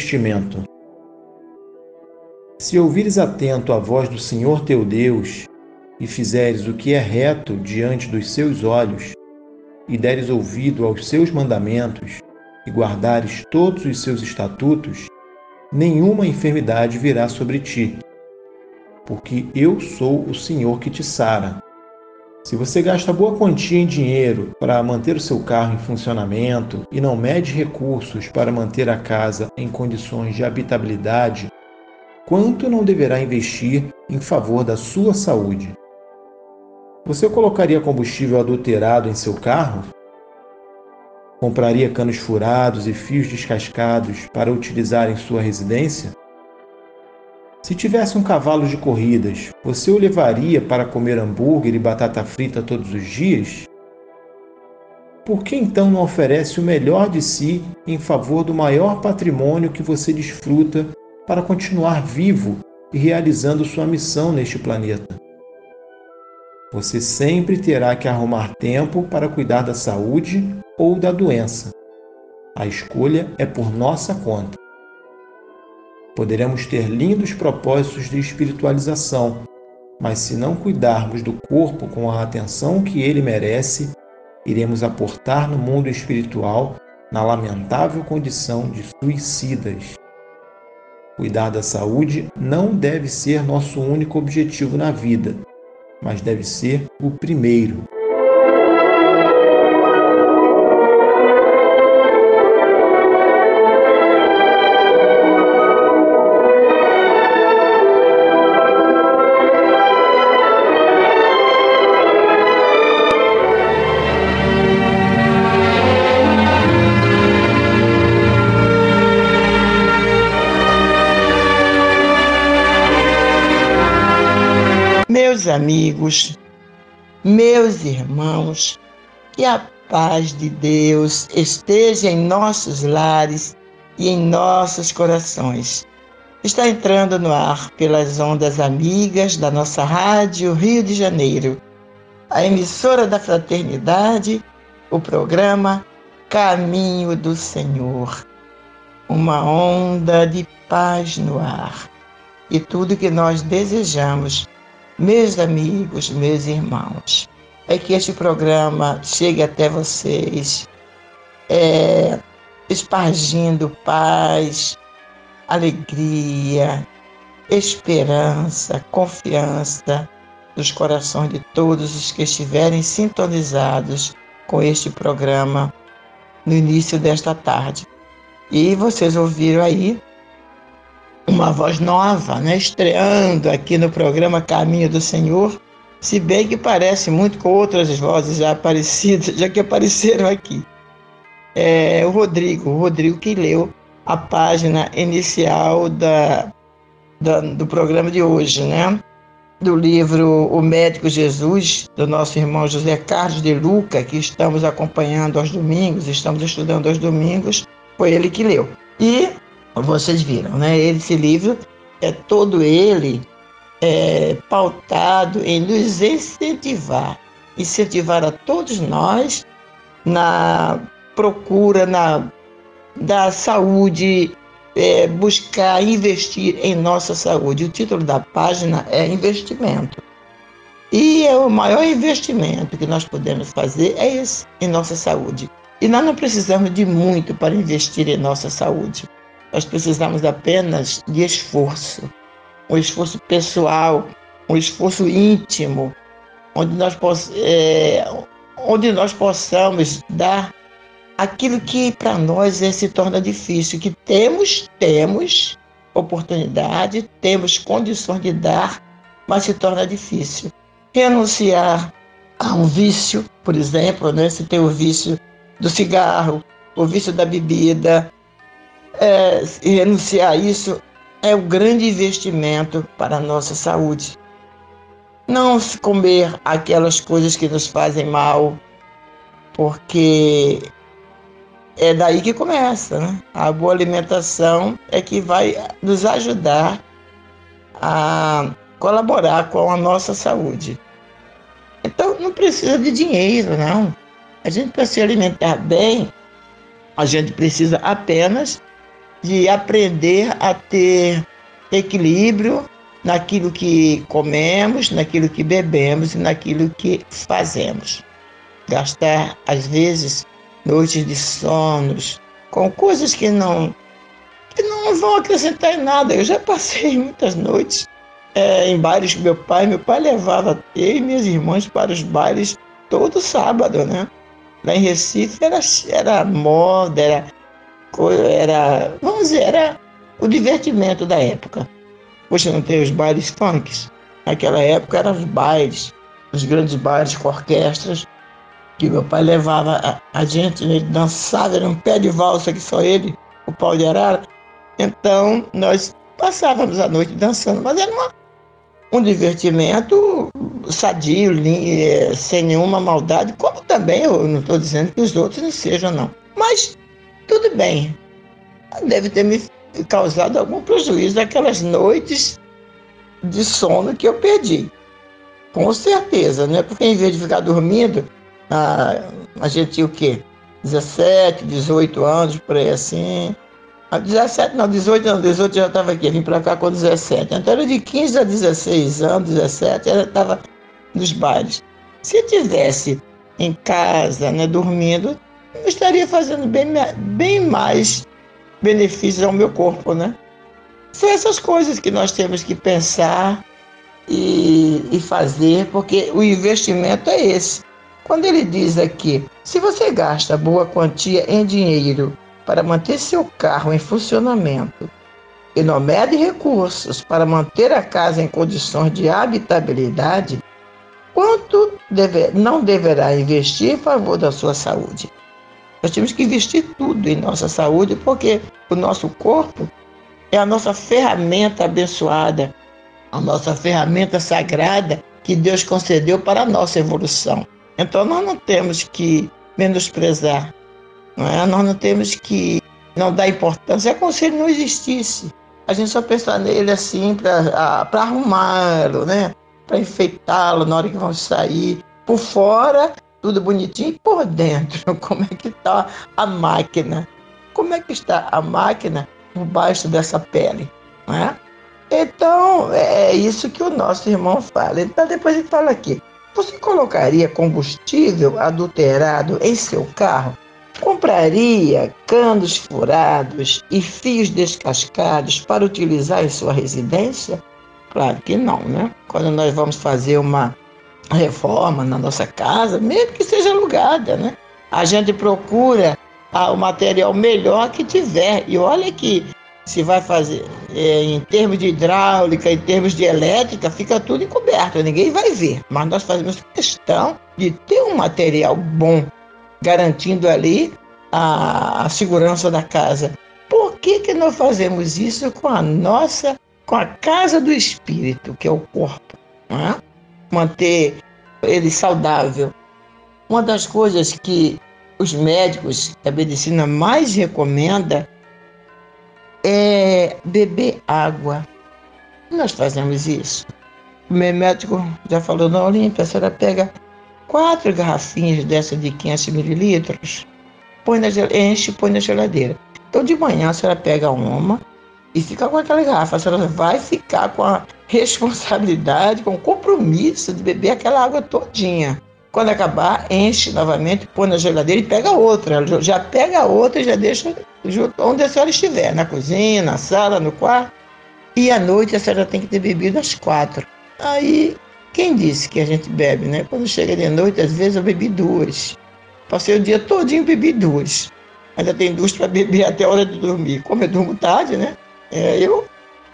Investimento. Se ouvires atento a voz do Senhor teu Deus, e fizeres o que é reto diante dos seus olhos, e deres ouvido aos seus mandamentos, e guardares todos os seus estatutos, nenhuma enfermidade virá sobre ti, porque eu sou o Senhor que te sara. Se você gasta boa quantia em dinheiro para manter o seu carro em funcionamento e não mede recursos para manter a casa em condições de habitabilidade, quanto não deverá investir em favor da sua saúde? Você colocaria combustível adulterado em seu carro? Compraria canos furados e fios descascados para utilizar em sua residência? Se tivesse um cavalo de corridas, você o levaria para comer hambúrguer e batata frita todos os dias? Por que então não oferece o melhor de si em favor do maior patrimônio que você desfruta para continuar vivo e realizando sua missão neste planeta? Você sempre terá que arrumar tempo para cuidar da saúde ou da doença. A escolha é por nossa conta. Poderemos ter lindos propósitos de espiritualização, mas se não cuidarmos do corpo com a atenção que ele merece, iremos aportar no mundo espiritual na lamentável condição de suicidas. Cuidar da saúde não deve ser nosso único objetivo na vida, mas deve ser o primeiro. Amigos, meus irmãos, que a paz de Deus esteja em nossos lares e em nossos corações. Está entrando no ar pelas ondas amigas da nossa Rádio Rio de Janeiro, a emissora da Fraternidade, o programa Caminho do Senhor. Uma onda de paz no ar. E tudo que nós desejamos meus amigos, meus irmãos, é que este programa chegue até vocês, é, espargindo paz, alegria, esperança, confiança nos corações de todos os que estiverem sintonizados com este programa no início desta tarde. E vocês ouviram aí uma voz nova, né, estreando aqui no programa Caminho do Senhor, se bem que parece muito com outras vozes já aparecidas, já que apareceram aqui. É o Rodrigo, o Rodrigo que leu a página inicial da, da, do programa de hoje, né? Do livro O Médico Jesus, do nosso irmão José Carlos de Luca, que estamos acompanhando aos domingos, estamos estudando aos domingos, Foi ele que leu. E vocês viram, né? Esse livro é todo ele é, pautado em nos incentivar, incentivar a todos nós na procura na, da saúde, é, buscar investir em nossa saúde. O título da página é Investimento. E é o maior investimento que nós podemos fazer é esse, em nossa saúde. E nós não precisamos de muito para investir em nossa saúde. Nós precisamos apenas de esforço, um esforço pessoal, um esforço íntimo, onde nós, é, onde nós possamos dar aquilo que para nós é, se torna difícil, que temos, temos oportunidade, temos condições de dar, mas se torna difícil. Renunciar a um vício, por exemplo, né? se tem o vício do cigarro, o vício da bebida, é, renunciar a isso é o grande investimento para a nossa saúde. Não comer aquelas coisas que nos fazem mal, porque é daí que começa. Né? A boa alimentação é que vai nos ajudar a colaborar com a nossa saúde. Então não precisa de dinheiro, não. A gente para se alimentar bem, a gente precisa apenas de aprender a ter equilíbrio naquilo que comemos, naquilo que bebemos e naquilo que fazemos. Gastar, às vezes, noites de sonos com coisas que não, que não vão acrescentar em nada. Eu já passei muitas noites é, em bailes com meu pai. Meu pai levava eu e minhas irmãs para os bailes todo sábado, né? Lá em Recife era, era moda, era era, vamos dizer, era o divertimento da época. Hoje não tem os bailes funks. Naquela época eram os bailes, os grandes bailes com orquestras, que meu pai levava a, a gente, ele dançava, era um pé de valsa que só ele, o pau de arara. Então nós passávamos a noite dançando, mas era uma, um divertimento sadio, eh, sem nenhuma maldade, como também eu não estou dizendo que os outros não sejam, não. Mas tudo bem. Deve ter me causado algum prejuízo naquelas noites de sono que eu perdi. Com certeza, né? Porque em vez de ficar dormindo, a, a gente tinha o quê? 17, 18 anos, por aí assim. A 17, não, 18 não, 18 já estava aqui, vim para cá com 17. Então era de 15 a 16 anos, 17, ela estava nos bailes. Se tivesse em casa, né, dormindo, eu estaria fazendo bem, bem mais benefícios ao meu corpo, né? São essas coisas que nós temos que pensar e, e fazer, porque o investimento é esse. Quando ele diz aqui, se você gasta boa quantia em dinheiro para manter seu carro em funcionamento e não mede recursos para manter a casa em condições de habitabilidade, quanto deve, não deverá investir em favor da sua saúde? Nós temos que investir tudo em nossa saúde, porque o nosso corpo é a nossa ferramenta abençoada, a nossa ferramenta sagrada que Deus concedeu para a nossa evolução. Então nós não temos que menosprezar, não é? nós não temos que não dar importância, é como se ele não existisse. A gente só pensa nele assim para arrumá-lo, né? para enfeitá-lo na hora que vamos sair. Por fora, tudo bonitinho, e por dentro, como é que está a máquina? Como é que está a máquina por baixo dessa pele? É? Então, é isso que o nosso irmão fala. Então, depois ele fala aqui: você colocaria combustível adulterado em seu carro? Compraria canos furados e fios descascados para utilizar em sua residência? Claro que não, né? Quando nós vamos fazer uma reforma na nossa casa, mesmo que seja alugada, né? A gente procura ah, o material melhor que tiver. E olha que se vai fazer é, em termos de hidráulica, em termos de elétrica, fica tudo encoberto, ninguém vai ver. Mas nós fazemos questão de ter um material bom, garantindo ali a, a segurança da casa. Por que, que nós fazemos isso com a nossa, com a casa do espírito, que é o corpo? Não é? Manter ele saudável. Uma das coisas que os médicos, a medicina mais recomenda é beber água. Nós fazemos isso. O meu médico já falou, não, Olímpia, a senhora pega quatro garrafinhas dessa de 500 mililitros, põe na, enche e põe na geladeira. Então de manhã a senhora pega uma e fica com aquela garrafa. A senhora vai ficar com a responsabilidade, com compromisso de beber aquela água todinha. Quando acabar, enche novamente, põe na geladeira e pega outra. Já pega outra e já deixa onde a senhora estiver, na cozinha, na sala, no quarto. E à noite a senhora tem que ter bebido às quatro. Aí quem disse que a gente bebe, né? Quando chega de noite, às vezes eu bebi duas. Passei o dia todinho bebi duas. Ainda tem duas para beber até a hora de dormir. Como eu durmo tarde, né? É, eu,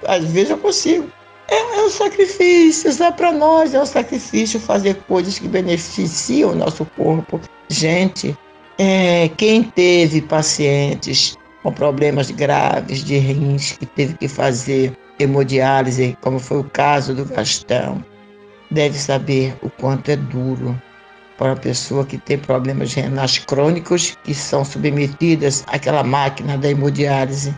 às vezes eu consigo. É, é um sacrifício, é para nós, é um sacrifício fazer coisas que beneficiam o nosso corpo. Gente, é, quem teve pacientes com problemas graves de rins, que teve que fazer hemodiálise, como foi o caso do Gastão, deve saber o quanto é duro para a pessoa que tem problemas renais crônicos que são submetidas àquela máquina da hemodiálise.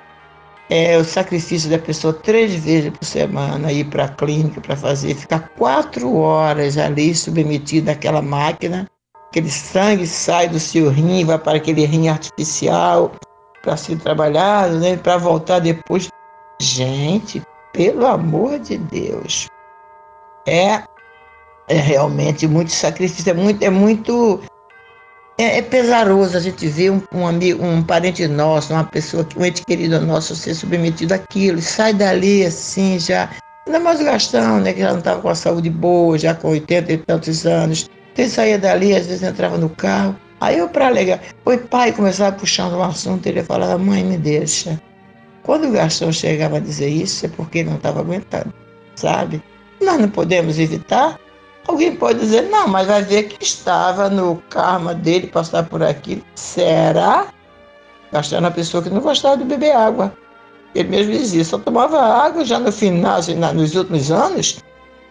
É o sacrifício da pessoa três vezes por semana ir para a clínica para fazer, ficar quatro horas ali submetida àquela máquina, aquele sangue sai do seu rim, vai para aquele rim artificial para ser trabalhado, né, para voltar depois. Gente, pelo amor de Deus, é é realmente muito sacrifício, é muito, é muito é, é pesaroso a gente ver um, um, amigo, um parente nosso, uma pessoa, um ente querido nosso ser submetido àquilo, e sai dali assim já, ainda mais o Gastão, né, que já não estava com a saúde boa, já com 80 e tantos anos, então ele saía dali, às vezes entrava no carro, aí eu para alegar, oi pai, começava puxando um assunto, ele falava, mãe, me deixa. Quando o Gastão chegava a dizer isso, é porque ele não estava aguentando, sabe? Nós não podemos evitar, Alguém pode dizer, não, mas vai ver que estava no karma dele passar por aqui. Será? Gastando a pessoa que não gostava de beber água. Ele mesmo dizia, só tomava água já no final, nos últimos anos,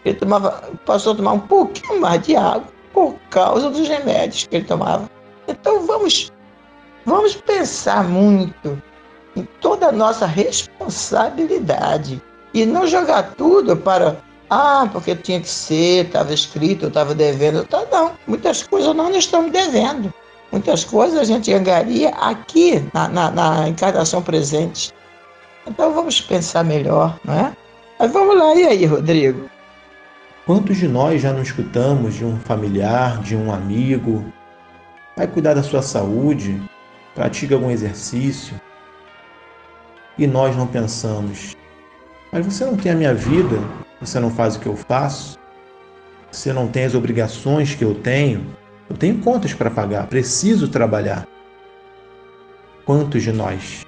ele tomava, passou a tomar um pouquinho mais de água por causa dos remédios que ele tomava. Então vamos, vamos pensar muito em toda a nossa responsabilidade e não jogar tudo para ah, porque tinha que ser, estava escrito, eu estava devendo. Tá, não, muitas coisas nós não estamos devendo. Muitas coisas a gente angaria aqui na, na, na encarnação presente. Então vamos pensar melhor, não é? Mas vamos lá, e aí, Rodrigo? Quantos de nós já não escutamos de um familiar, de um amigo? Vai cuidar da sua saúde, pratica algum exercício. E nós não pensamos, mas você não tem a minha vida, você não faz o que eu faço, você não tem as obrigações que eu tenho, eu tenho contas para pagar, preciso trabalhar. Quantos de nós?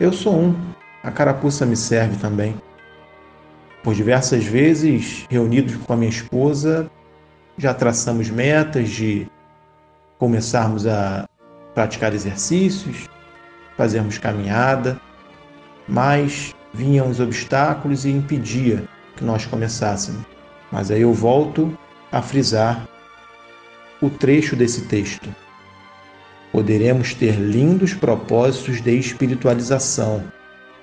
Eu sou um, a carapuça me serve também. Por diversas vezes, reunidos com a minha esposa, já traçamos metas de começarmos a praticar exercícios, fazermos caminhada, mas vinham os obstáculos e impedia nós começássemos. Mas aí eu volto a frisar o trecho desse texto. Poderemos ter lindos propósitos de espiritualização,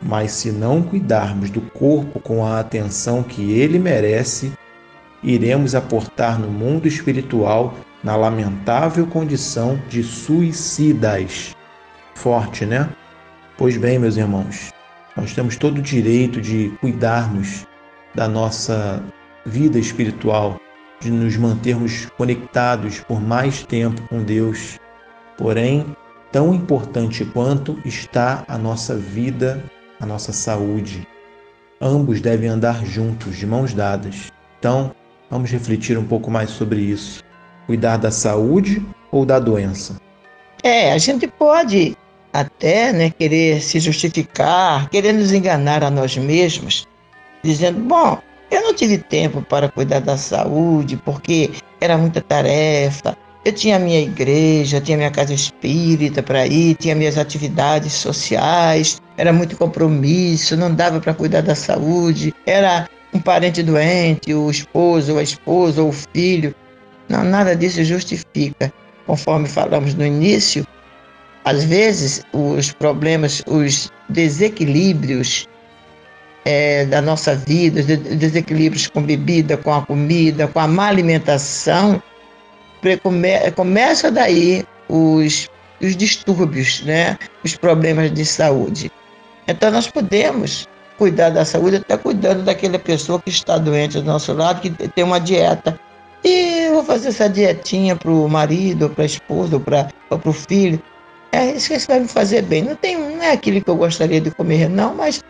mas se não cuidarmos do corpo com a atenção que ele merece, iremos aportar no mundo espiritual na lamentável condição de suicidas. Forte, né? Pois bem, meus irmãos, nós temos todo o direito de cuidarmos da nossa vida espiritual, de nos mantermos conectados por mais tempo com Deus. Porém, tão importante quanto está a nossa vida, a nossa saúde. Ambos devem andar juntos, de mãos dadas. Então, vamos refletir um pouco mais sobre isso. Cuidar da saúde ou da doença? É, a gente pode até né, querer se justificar, querer nos enganar a nós mesmos, dizendo: bom, eu não tive tempo para cuidar da saúde porque era muita tarefa. Eu tinha minha igreja, tinha minha casa espírita para ir, tinha minhas atividades sociais, era muito compromisso, não dava para cuidar da saúde, era um parente doente, o esposo, a esposa, ou o filho. Não, nada disso justifica. Conforme falamos no início, às vezes, os problemas, os desequilíbrios é, da nossa vida, os desequilíbrios com bebida, com a comida, com a má alimentação, come, começa daí os, os distúrbios, né? os problemas de saúde. Então, nós podemos cuidar da saúde até cuidando daquela pessoa que está doente do nosso lado, que tem uma dieta. E vou fazer essa dietinha para o marido, para a esposa, para o filho. É isso que vai me fazer bem. Não, tem, não é aquilo que eu gostaria de comer, não, mas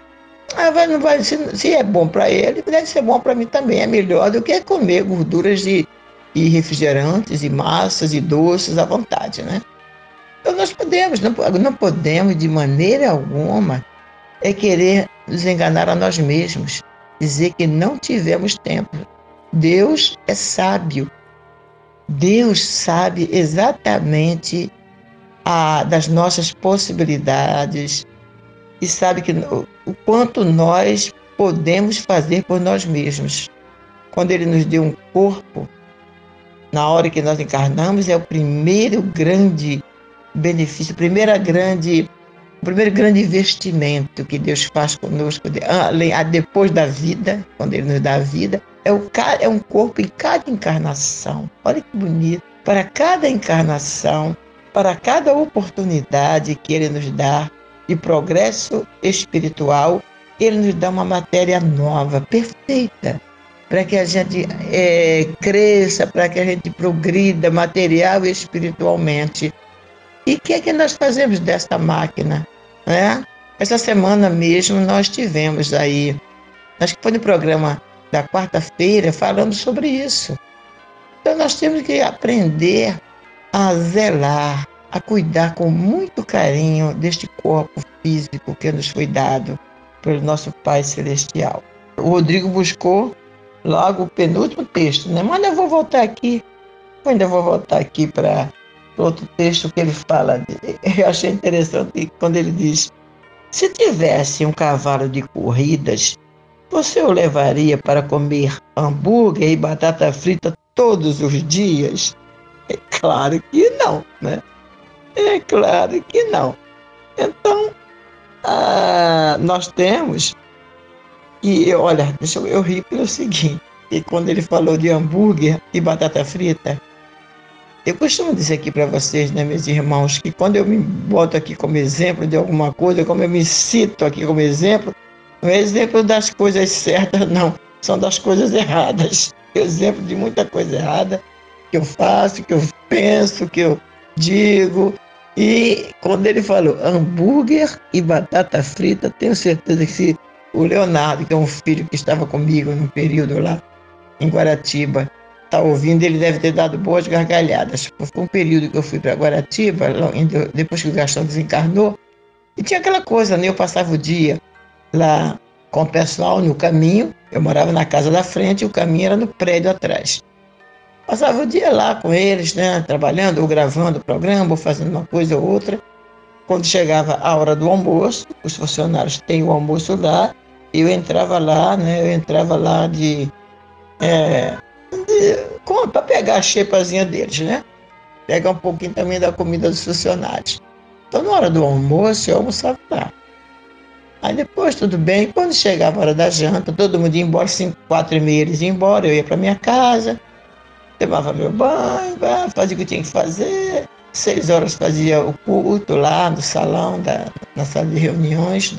não vai, se, é bom para ele, deve ser bom para mim também. É melhor do que comer gorduras de, e refrigerantes e massas e doces à vontade, né? Então nós podemos, não, não podemos de maneira alguma é querer nos enganar a nós mesmos, dizer que não tivemos tempo. Deus é sábio. Deus sabe exatamente a, das nossas possibilidades e sabe que o quanto nós podemos fazer por nós mesmos. Quando Ele nos deu um corpo, na hora que nós encarnamos, é o primeiro grande benefício, primeira grande o primeiro grande investimento que Deus faz conosco, depois da vida, quando Ele nos dá a vida, é, o, é um corpo em cada encarnação. Olha que bonito. Para cada encarnação, para cada oportunidade que Ele nos dá de progresso espiritual, Ele nos dá uma matéria nova, perfeita, para que a gente é, cresça, para que a gente progrida material e espiritualmente. E o que é que nós fazemos desta máquina? Né? Essa semana mesmo nós tivemos aí, acho que foi no programa da quarta-feira, falando sobre isso. Então nós temos que aprender a zelar, a cuidar com muito carinho deste corpo físico que nos foi dado pelo nosso Pai Celestial. O Rodrigo buscou logo o penúltimo texto, né? Mas eu vou voltar aqui, eu ainda vou voltar aqui para outro texto que ele fala, eu achei interessante quando ele diz: se tivesse um cavalo de corridas, você o levaria para comer hambúrguer e batata frita todos os dias? É claro que não, né? É claro que não. Então, ah, nós temos que, olha, deixa eu, eu rir pelo seguinte, e quando ele falou de hambúrguer e batata frita, eu costumo dizer aqui para vocês, né, meus irmãos, que quando eu me boto aqui como exemplo de alguma coisa, como eu me cito aqui como exemplo, não é exemplo das coisas certas, não, são das coisas erradas. Exemplo de muita coisa errada que eu faço, que eu penso, que eu digo. E quando ele falou hambúrguer e batata frita, tenho certeza que se o Leonardo, que é um filho que estava comigo no período lá em Guaratiba, está ouvindo, ele deve ter dado boas gargalhadas. Foi um período que eu fui para Guaratiba, depois que o Gastão desencarnou, e tinha aquela coisa, né? Eu passava o dia lá com o pessoal no caminho, eu morava na casa da frente e o caminho era no prédio atrás. Passava o dia lá com eles, né? Trabalhando, ou gravando o programa, ou fazendo uma coisa ou outra. Quando chegava a hora do almoço, os funcionários têm o almoço lá, eu entrava lá, né? Eu entrava lá de. É, para pegar a xepazinha deles, né? Pegar um pouquinho também da comida dos funcionários. Então, na hora do almoço, eu almoçava lá. Aí depois, tudo bem, quando chegava a hora da janta, todo mundo ia embora, cinco, quatro e meia eles iam embora, eu ia para minha casa, tomava meu banho, fazia o que tinha que fazer. Seis horas fazia o culto lá no salão, da, na sala de reuniões.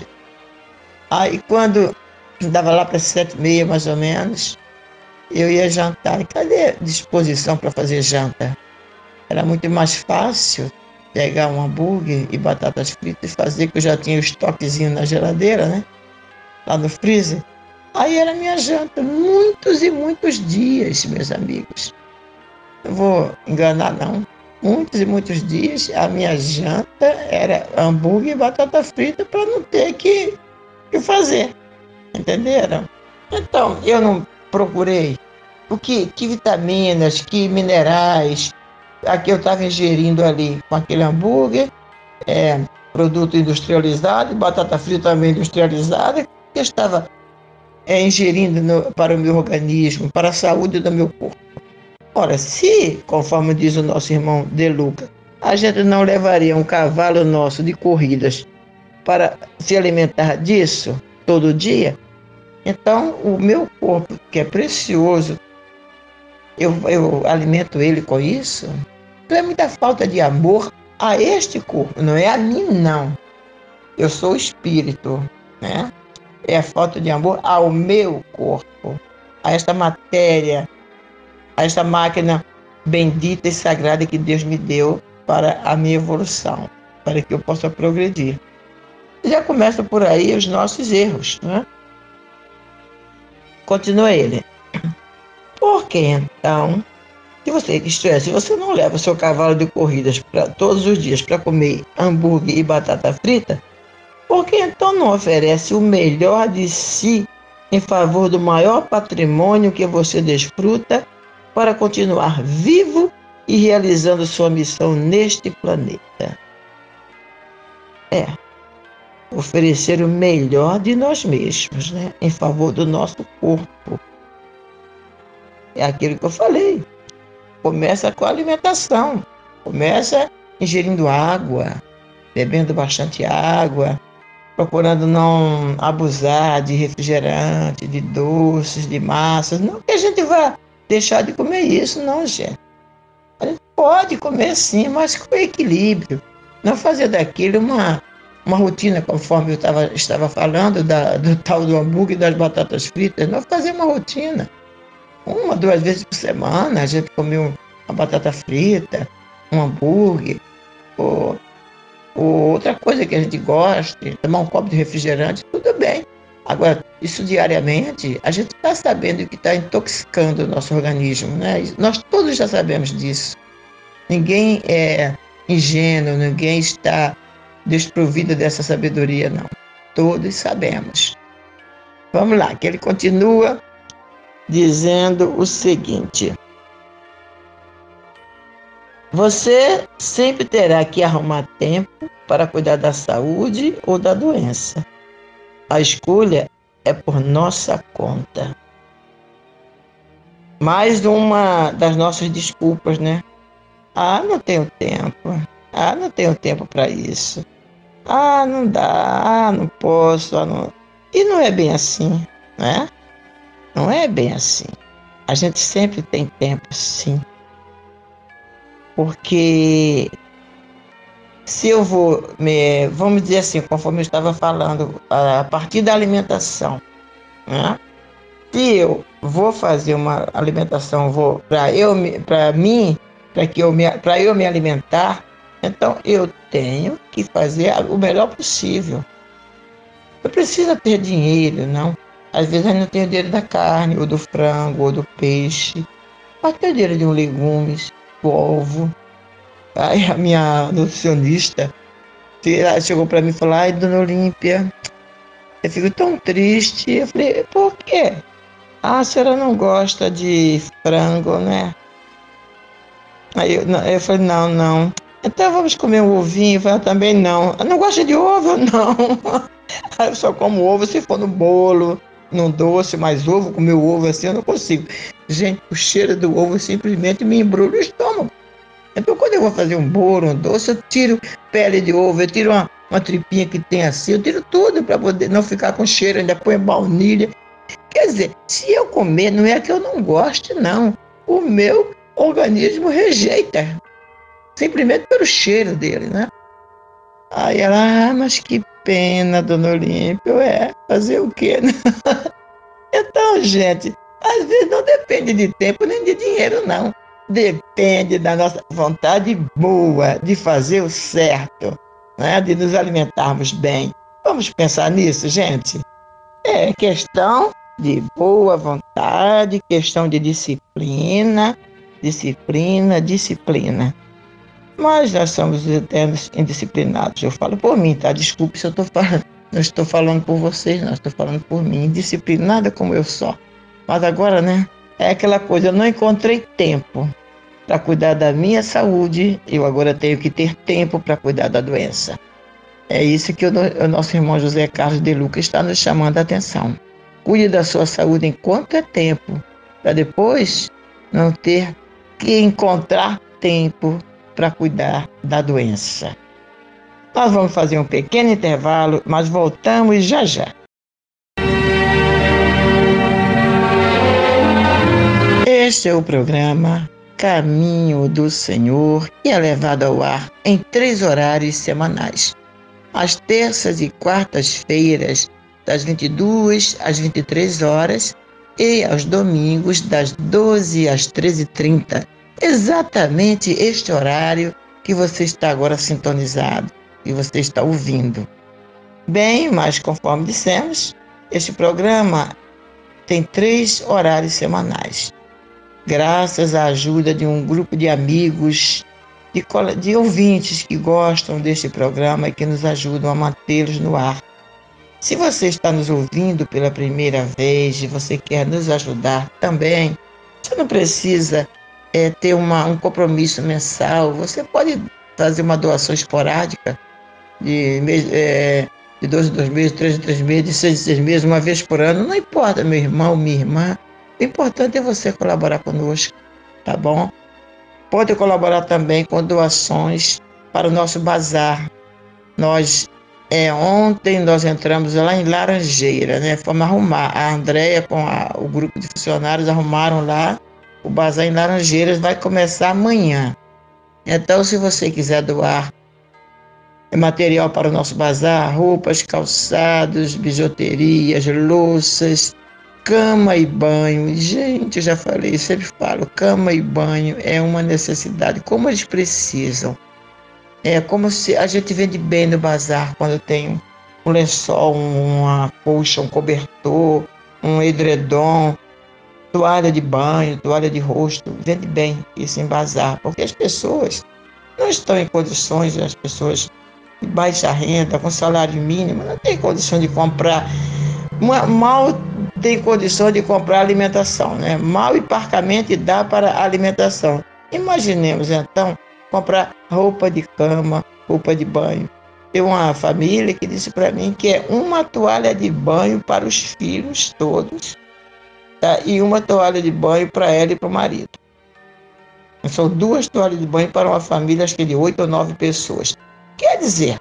Aí quando dava lá para sete e meia mais ou menos, eu ia jantar. Cadê disposição para fazer janta? Era muito mais fácil pegar um hambúrguer e batatas fritas e fazer, que eu já tinha o estoquezinho na geladeira, né? Lá no freezer. Aí era minha janta, muitos e muitos dias, meus amigos. Não vou enganar, não. Muitos e muitos dias a minha janta era hambúrguer e batata frita para não ter que, que fazer. Entenderam? Então, eu não procurei o que, que vitaminas, que minerais, aqui eu estava ingerindo ali com aquele hambúrguer, é, produto industrializado, batata frita também industrializada, que eu estava é, ingerindo no, para o meu organismo, para a saúde do meu corpo. Ora, se, conforme diz o nosso irmão De Luca, A gente não levaria um cavalo nosso de corridas para se alimentar disso todo dia? Então, o meu corpo, que é precioso, eu, eu alimento ele com isso? Então é muita falta de amor a este corpo, não é a mim, não. Eu sou espírito, né? É a falta de amor ao meu corpo, a esta matéria, esta máquina bendita e sagrada que Deus me deu para a minha evolução, para que eu possa progredir. Já começa por aí os nossos erros, né? Continua ele. Por que então, se você, isto é, se você não leva seu cavalo de corridas para todos os dias para comer hambúrguer e batata frita, por que então não oferece o melhor de si em favor do maior patrimônio que você desfruta para continuar vivo e realizando sua missão neste planeta? É, oferecer o melhor de nós mesmos, né, em favor do nosso corpo é aquilo que eu falei. Começa com a alimentação. Começa ingerindo água, bebendo bastante água, procurando não abusar de refrigerante, de doces, de massas. Não que a gente vá deixar de comer isso, não, gente. A gente pode comer sim, mas com equilíbrio. Não fazer daquilo uma, uma rotina, conforme eu tava, estava falando, da, do tal do hambúrguer e das batatas fritas. Não fazer uma rotina uma, duas vezes por semana, a gente comeu uma batata frita, um hambúrguer, ou, ou outra coisa que a gente gosta, tomar um copo de refrigerante, tudo bem. Agora, isso diariamente, a gente está sabendo que está intoxicando o nosso organismo, né? Nós todos já sabemos disso. Ninguém é ingênuo, ninguém está desprovido dessa sabedoria, não. Todos sabemos. Vamos lá, que ele continua dizendo o seguinte: Você sempre terá que arrumar tempo para cuidar da saúde ou da doença. A escolha é por nossa conta. Mais uma das nossas desculpas, né? Ah, não tenho tempo. Ah, não tenho tempo para isso. Ah, não dá. Ah, não posso. Ah, não... E não é bem assim, né? Não é bem assim. A gente sempre tem tempo, sim. Porque se eu vou, me, vamos dizer assim, conforme eu estava falando, a partir da alimentação, né? se eu vou fazer uma alimentação, vou para eu, para mim, para que eu me, para eu me alimentar, então eu tenho que fazer o melhor possível. Eu preciso ter dinheiro, não. Às vezes eu não tenho dinheiro da carne, ou do frango, ou do peixe. Mas tenho dinheiro de um legumes, do ovo. A minha nutricionista chegou para mim e falou, ai, dona Olímpia, eu fico tão triste. Eu falei, por quê? Ah, a senhora não gosta de frango, né? Aí eu, eu falei, não, não. Então vamos comer um ovinho? Eu falei, também não. Eu não gosta de ovo? Não. eu só como ovo se for no bolo, num doce, mais ovo, comer ovo assim, eu não consigo. Gente, o cheiro do ovo simplesmente me embrulha o estômago. Então, quando eu vou fazer um bolo, um doce, eu tiro pele de ovo, eu tiro uma, uma tripinha que tem assim, eu tiro tudo para poder não ficar com cheiro, ainda põe baunilha. Quer dizer, se eu comer, não é que eu não goste, não. O meu organismo rejeita, simplesmente pelo cheiro dele, né? Aí ela, ah, mas que pena, dona Olímpio, é, fazer o quê? Né? então, gente, às vezes não depende de tempo nem de dinheiro, não. Depende da nossa vontade boa de fazer o certo, né? de nos alimentarmos bem. Vamos pensar nisso, gente? É questão de boa vontade, questão de disciplina, disciplina, disciplina. Mas nós somos eternos indisciplinados. Eu falo por mim, tá? Desculpe se eu estou falando. Não estou falando por vocês, não. Estou falando por mim. Indisciplinada como eu sou. Mas agora, né? É aquela coisa. Eu não encontrei tempo para cuidar da minha saúde. Eu agora tenho que ter tempo para cuidar da doença. É isso que o, nosso irmão José Carlos de Lucas está nos chamando a atenção. Cuide da sua saúde enquanto é tempo, para depois não ter que encontrar tempo para cuidar da doença. Nós vamos fazer um pequeno intervalo, mas voltamos já já. Este é o programa Caminho do Senhor e é levado ao ar em três horários semanais. Às terças e quartas-feiras, das 22 às 23 horas, e aos domingos, das 12 às 13h30. Exatamente este horário que você está agora sintonizado e você está ouvindo. Bem, mas conforme dissemos, este programa tem três horários semanais. Graças à ajuda de um grupo de amigos, de, de ouvintes que gostam deste programa e que nos ajudam a mantê-los no ar. Se você está nos ouvindo pela primeira vez e você quer nos ajudar também, você não precisa é, ter uma, um compromisso mensal, você pode fazer uma doação esporádica de, é, de dois em dois meses, três em três meses, de seis em seis meses, uma vez por ano, não importa, meu irmão, minha irmã. O importante é você colaborar conosco, tá bom? Pode colaborar também com doações para o nosso bazar. Nós é, ontem nós entramos lá em Laranjeira, né? Fomos arrumar. A Andréia com a, o grupo de funcionários arrumaram lá. O bazar em Laranjeiras vai começar amanhã. Então, se você quiser doar material para o nosso bazar, roupas, calçados, bijuterias, louças, cama e banho. Gente, eu já falei, sempre falo, cama e banho é uma necessidade, como eles precisam. É como se a gente vende bem no bazar quando tem um lençol, uma colcha, um cobertor, um edredom, toalha de banho, toalha de rosto. Vende bem isso em bazar, porque as pessoas não estão em condições, as pessoas de baixa renda, com salário mínimo, não tem condição de comprar. Mal tem condição de comprar alimentação, né? Mal e parcamente dá para alimentação. Imaginemos então comprar roupa de cama, roupa de banho. Tem uma família que disse para mim que é uma toalha de banho para os filhos todos tá? e uma toalha de banho para ela e para o marido. São duas toalhas de banho para uma família, acho que de oito ou nove pessoas. Quer dizer,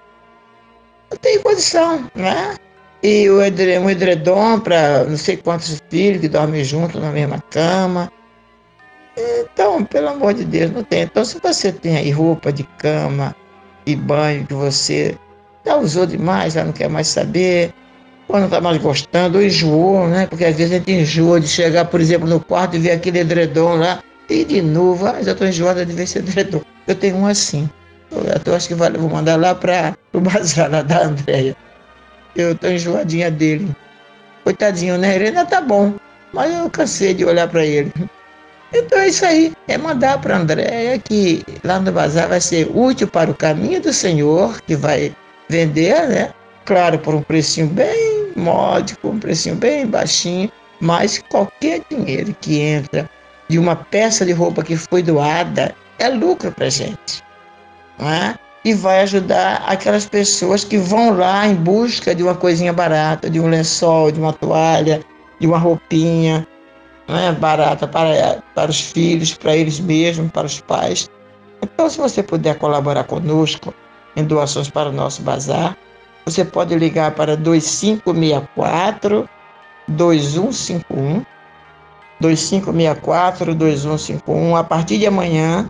não tem condição, né? E o edredom, um edredom para não sei quantos filhos que dormem juntos na mesma cama. Então, pelo amor de Deus, não tem. Então, se você tem aí roupa de cama e banho que você já usou demais, já não quer mais saber, ou não está mais gostando, ou enjoou, né? Porque às vezes a gente enjoa de chegar, por exemplo, no quarto e ver aquele edredom lá, e de novo, ah, já estou enjoada de ver esse edredom. Eu tenho um assim. Eu acho que vou mandar lá para o bazar lá da Andréia. Eu estou enjoadinha dele. Coitadinho, né? Ele ainda tá bom, mas eu cansei de olhar para ele. Então é isso aí, é mandar para Andréia que lá no bazar vai ser útil para o caminho do Senhor, que vai vender, né? Claro, por um precinho bem módico, um precinho bem baixinho, mas qualquer dinheiro que entra de uma peça de roupa que foi doada é lucro para gente, não é? E vai ajudar aquelas pessoas que vão lá em busca de uma coisinha barata, de um lençol, de uma toalha, de uma roupinha, é barata para, para os filhos, para eles mesmos, para os pais. Então, se você puder colaborar conosco em doações para o nosso bazar, você pode ligar para 2564 2151 2564 2151 a partir de amanhã,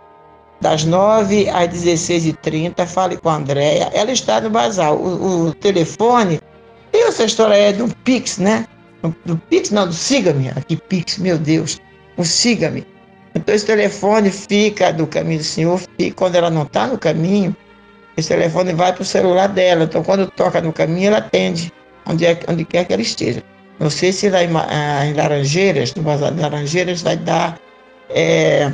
das 9 às 16h30. Fale com a Andréia. Ela está no bazar. O, o telefone. Tem essa história é do Pix, né? do Pix, não, do Siga-me, aqui Pix, meu Deus, o Siga-me. Então esse telefone fica do caminho do Senhor, e quando ela não está no caminho, esse telefone vai para o celular dela. Então quando toca no caminho, ela atende, onde, é, onde quer que ela esteja. Não sei se lá em, ah, em Laranjeiras, no Bazar de Laranjeiras, vai dar. É,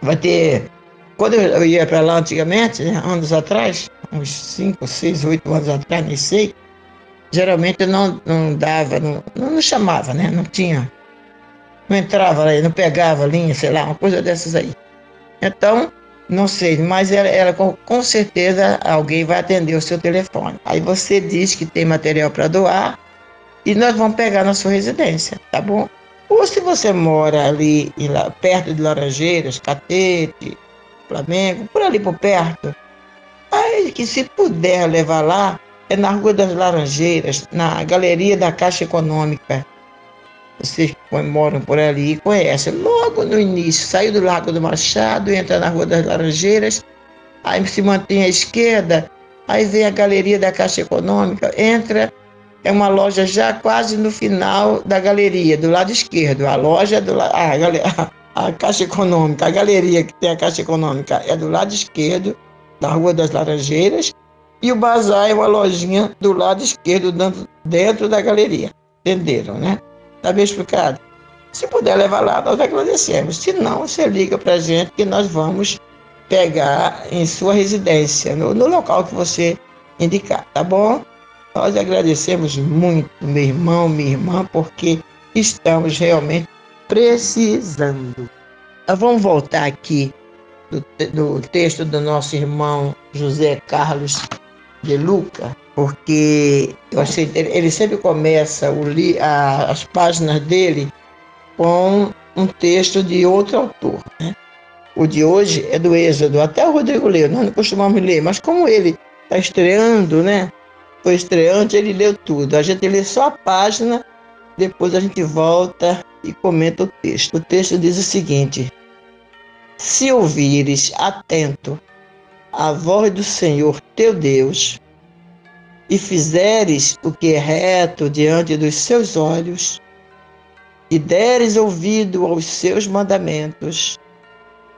vai ter. Quando eu ia para lá antigamente, né, anos atrás, uns 5, 6, 8 anos atrás, nem sei, geralmente não, não dava, não, não chamava, né? Não tinha, não entrava aí, não pegava linha, sei lá, uma coisa dessas aí. Então, não sei, mas ela, ela com, com, certeza alguém vai atender o seu telefone. Aí você diz que tem material para doar e nós vamos pegar na sua residência, tá bom? Ou se você mora ali perto de Laranjeiras, Catete, Flamengo, por ali por perto. Aí que se puder levar lá, é na Rua das Laranjeiras, na Galeria da Caixa Econômica. Vocês que moram por ali conhecem. Logo no início, saiu do Lago do Machado, entra na Rua das Laranjeiras, aí se mantém à esquerda, aí vem a Galeria da Caixa Econômica, entra, é uma loja já quase no final da galeria, do lado esquerdo. A loja do lado. A, a Caixa Econômica, a galeria que tem a Caixa Econômica é do lado esquerdo, da Rua das Laranjeiras, e o bazar é uma lojinha do lado esquerdo, dentro da galeria. Entenderam, né? Está bem explicado? Se puder levar lá, nós agradecemos. Se não, você liga para gente que nós vamos pegar em sua residência, no, no local que você indicar, tá bom? Nós agradecemos muito, meu irmão, minha irmã, porque estamos realmente precisando. Nós vamos voltar aqui do, do texto do nosso irmão José Carlos de Luca, porque achei, ele sempre começa o, a, as páginas dele com um texto de outro autor. Né? O de hoje é do Êxodo, até o Rodrigo leu, nós não costumamos ler, mas como ele está estreando, né? Foi estreante, ele leu tudo. A gente lê só a página, depois a gente volta e comenta o texto. O texto diz o seguinte: Se ouvires atento a voz do Senhor teu Deus, e fizeres o que é reto diante dos seus olhos, e deres ouvido aos seus mandamentos,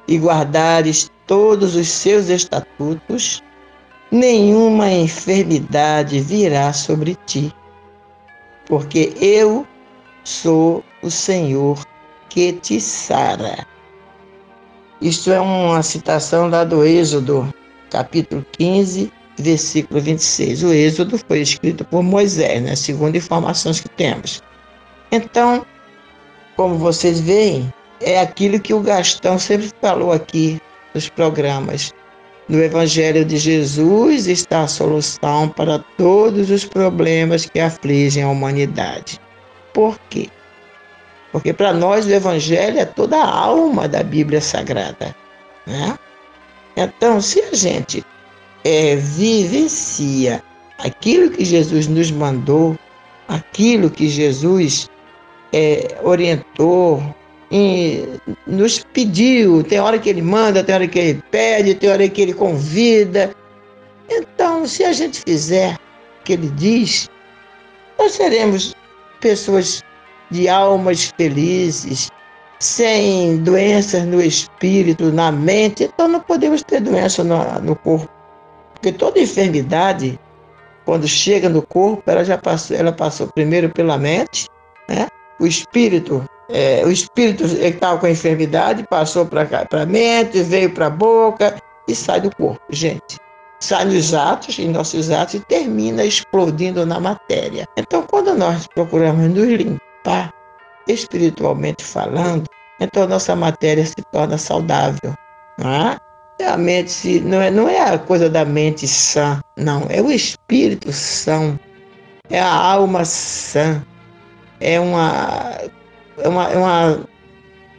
e guardares todos os seus estatutos, nenhuma enfermidade virá sobre ti, porque eu sou o Senhor que te sara. Isto é uma citação lá do Êxodo, capítulo 15, versículo 26. O Êxodo foi escrito por Moisés, né? segundo informações que temos. Então, como vocês veem, é aquilo que o Gastão sempre falou aqui nos programas. No Evangelho de Jesus está a solução para todos os problemas que afligem a humanidade. Por quê? Porque para nós o Evangelho é toda a alma da Bíblia Sagrada. Né? Então, se a gente é, vivencia aquilo que Jesus nos mandou, aquilo que Jesus é, orientou, e nos pediu. Tem hora que ele manda, tem hora que ele pede, tem hora que ele convida. Então, se a gente fizer o que ele diz, nós seremos pessoas de almas felizes, sem doenças no espírito, na mente. Então, não podemos ter doença no, no corpo. Porque toda enfermidade, quando chega no corpo, ela já passou, ela passou primeiro pela mente, né? O espírito, é, o espírito estava com a enfermidade, passou para a mente, veio para a boca e sai do corpo, gente. Sai nos atos, em nossos atos, e termina explodindo na matéria. Então, quando nós procuramos nos limpar, espiritualmente falando, então a nossa matéria se torna saudável. Não é? a mente não é, não é a coisa da mente sã, não, é o espírito são, é a alma sã, é uma, é uma, é uma,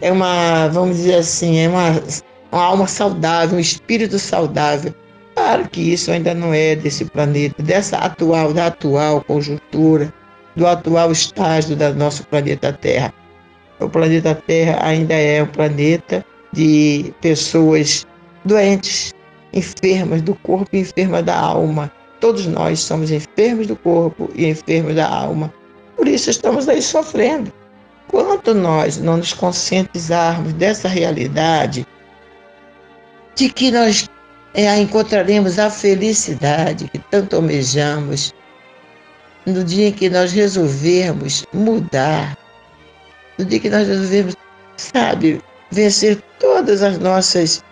é uma vamos dizer assim, é uma, uma alma saudável, um espírito saudável. Claro que isso ainda não é desse planeta, dessa atual, da atual conjuntura, do atual estágio do nosso planeta Terra. O planeta Terra ainda é um planeta de pessoas doentes, enfermas do corpo e enfermas da alma. Todos nós somos enfermos do corpo e enfermos da alma. Por isso estamos aí sofrendo. Quanto nós não nos conscientizarmos dessa realidade, de que nós é, encontraremos a felicidade que tanto almejamos, no dia em que nós resolvermos mudar, no dia que nós resolvermos, sabe, vencer todas as nossas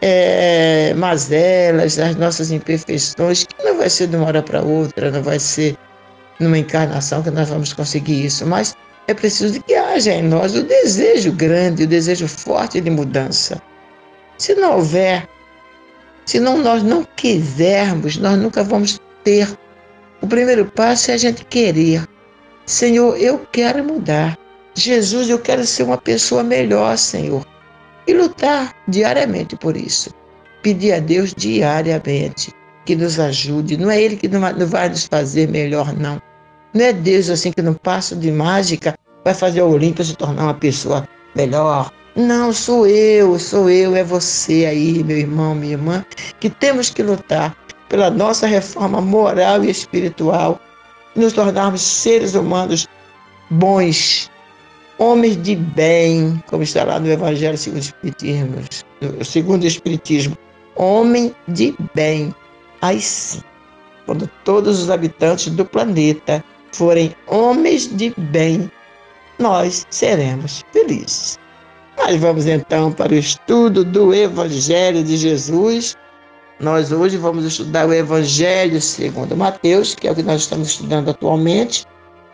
é, mazelas, as nossas imperfeições, que não vai ser de uma hora para outra, não vai ser numa encarnação que nós vamos conseguir isso, mas é preciso que haja em nós o desejo grande, o desejo forte de mudança. Se não houver, se não, nós não quisermos, nós nunca vamos ter. O primeiro passo é a gente querer. Senhor, eu quero mudar. Jesus, eu quero ser uma pessoa melhor, Senhor e lutar diariamente por isso. pedir a Deus diariamente que nos ajude. Não é Ele que não vai nos fazer melhor, não. Não é Deus assim que não passa de mágica, vai fazer a Olímpia se tornar uma pessoa melhor. Não, sou eu, sou eu, é você aí, meu irmão, minha irmã, que temos que lutar pela nossa reforma moral e espiritual, nos tornarmos seres humanos bons, homens de bem, como está lá no Evangelho segundo o Espiritismo, segundo o Espiritismo, homem de bem. Aí sim, quando todos os habitantes do planeta forem homens de bem, nós seremos felizes. Mas vamos então para o estudo do Evangelho de Jesus. Nós hoje vamos estudar o Evangelho segundo Mateus, que é o que nós estamos estudando atualmente,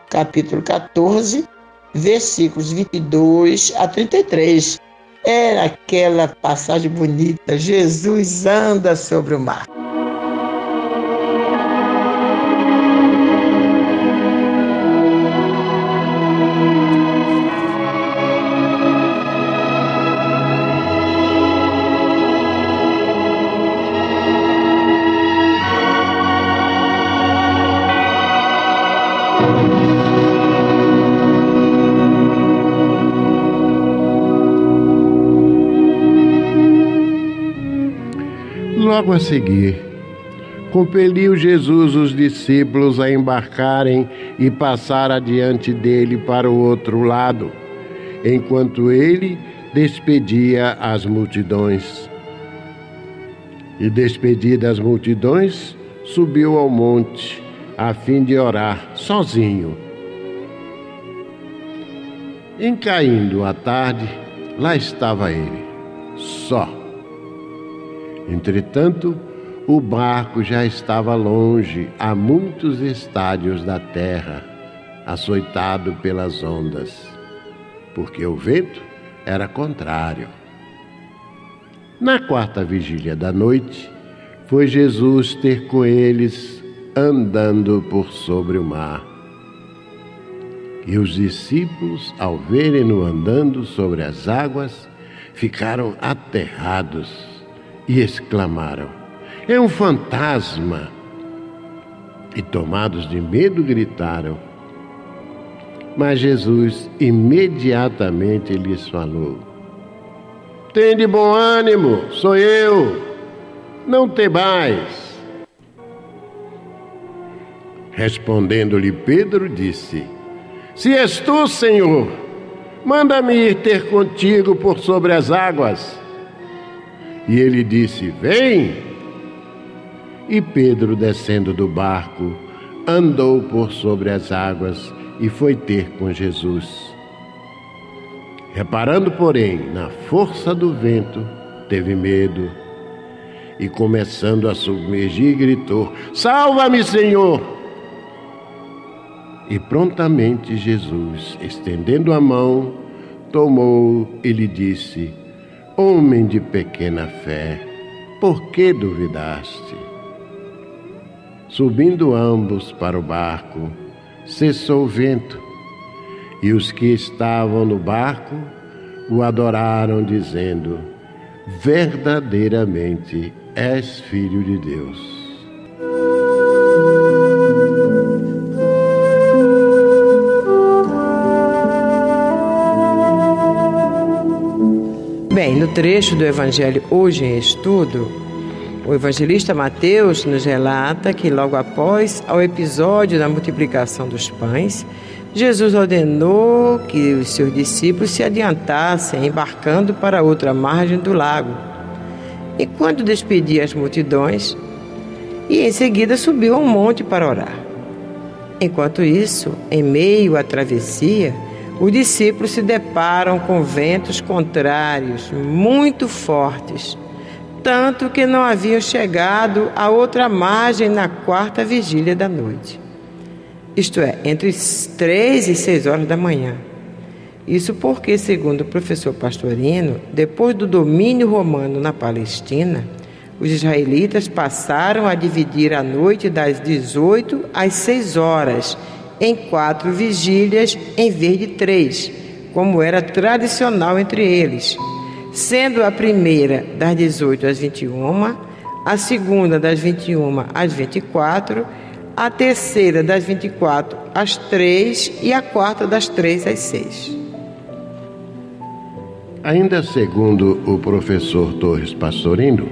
capítulo 14, versículos 22 a 33. Era aquela passagem bonita. Jesus anda sobre o mar. Logo a seguir, compeliu Jesus os discípulos a embarcarem e passar adiante dele para o outro lado, enquanto ele despedia as multidões. E despedidas as multidões, subiu ao monte a fim de orar sozinho. Em caindo a tarde, lá estava ele, só. Entretanto, o barco já estava longe, a muitos estádios da terra, açoitado pelas ondas, porque o vento era contrário. Na quarta vigília da noite, foi Jesus ter com eles andando por sobre o mar. E os discípulos, ao verem-no andando sobre as águas, ficaram aterrados e exclamaram: É um fantasma! E tomados de medo gritaram. Mas Jesus imediatamente lhes falou: Tende bom ânimo, sou eu, não temais. Respondendo-lhe Pedro, disse: Se és tu, Senhor, manda-me ir ter contigo por sobre as águas. E ele disse: Vem! E Pedro, descendo do barco, andou por sobre as águas e foi ter com Jesus. Reparando, porém, na força do vento, teve medo e, começando a submergir, gritou: Salva-me, Senhor! E prontamente Jesus, estendendo a mão, tomou e lhe disse: Homem de pequena fé, por que duvidaste? Subindo ambos para o barco, cessou o vento, e os que estavam no barco o adoraram, dizendo: Verdadeiramente és filho de Deus. Bem, no trecho do Evangelho hoje em estudo, o evangelista Mateus nos relata que logo após ao episódio da multiplicação dos pães, Jesus ordenou que os seus discípulos se adiantassem embarcando para outra margem do lago. E quando despedia as multidões, e em seguida subiu a um monte para orar. Enquanto isso, em meio à travessia, os discípulos se deparam com ventos contrários muito fortes, tanto que não haviam chegado à outra margem na quarta vigília da noite. Isto é, entre três e seis horas da manhã. Isso porque, segundo o professor Pastorino, depois do domínio romano na Palestina, os israelitas passaram a dividir a noite das 18 às 6 horas em quatro vigílias em vez de três, como era tradicional entre eles, sendo a primeira das 18 às 21, a segunda das 21 às 24, a terceira das 24 às 3 e a quarta das 3 às 6. Ainda segundo o professor Torres Pastorino,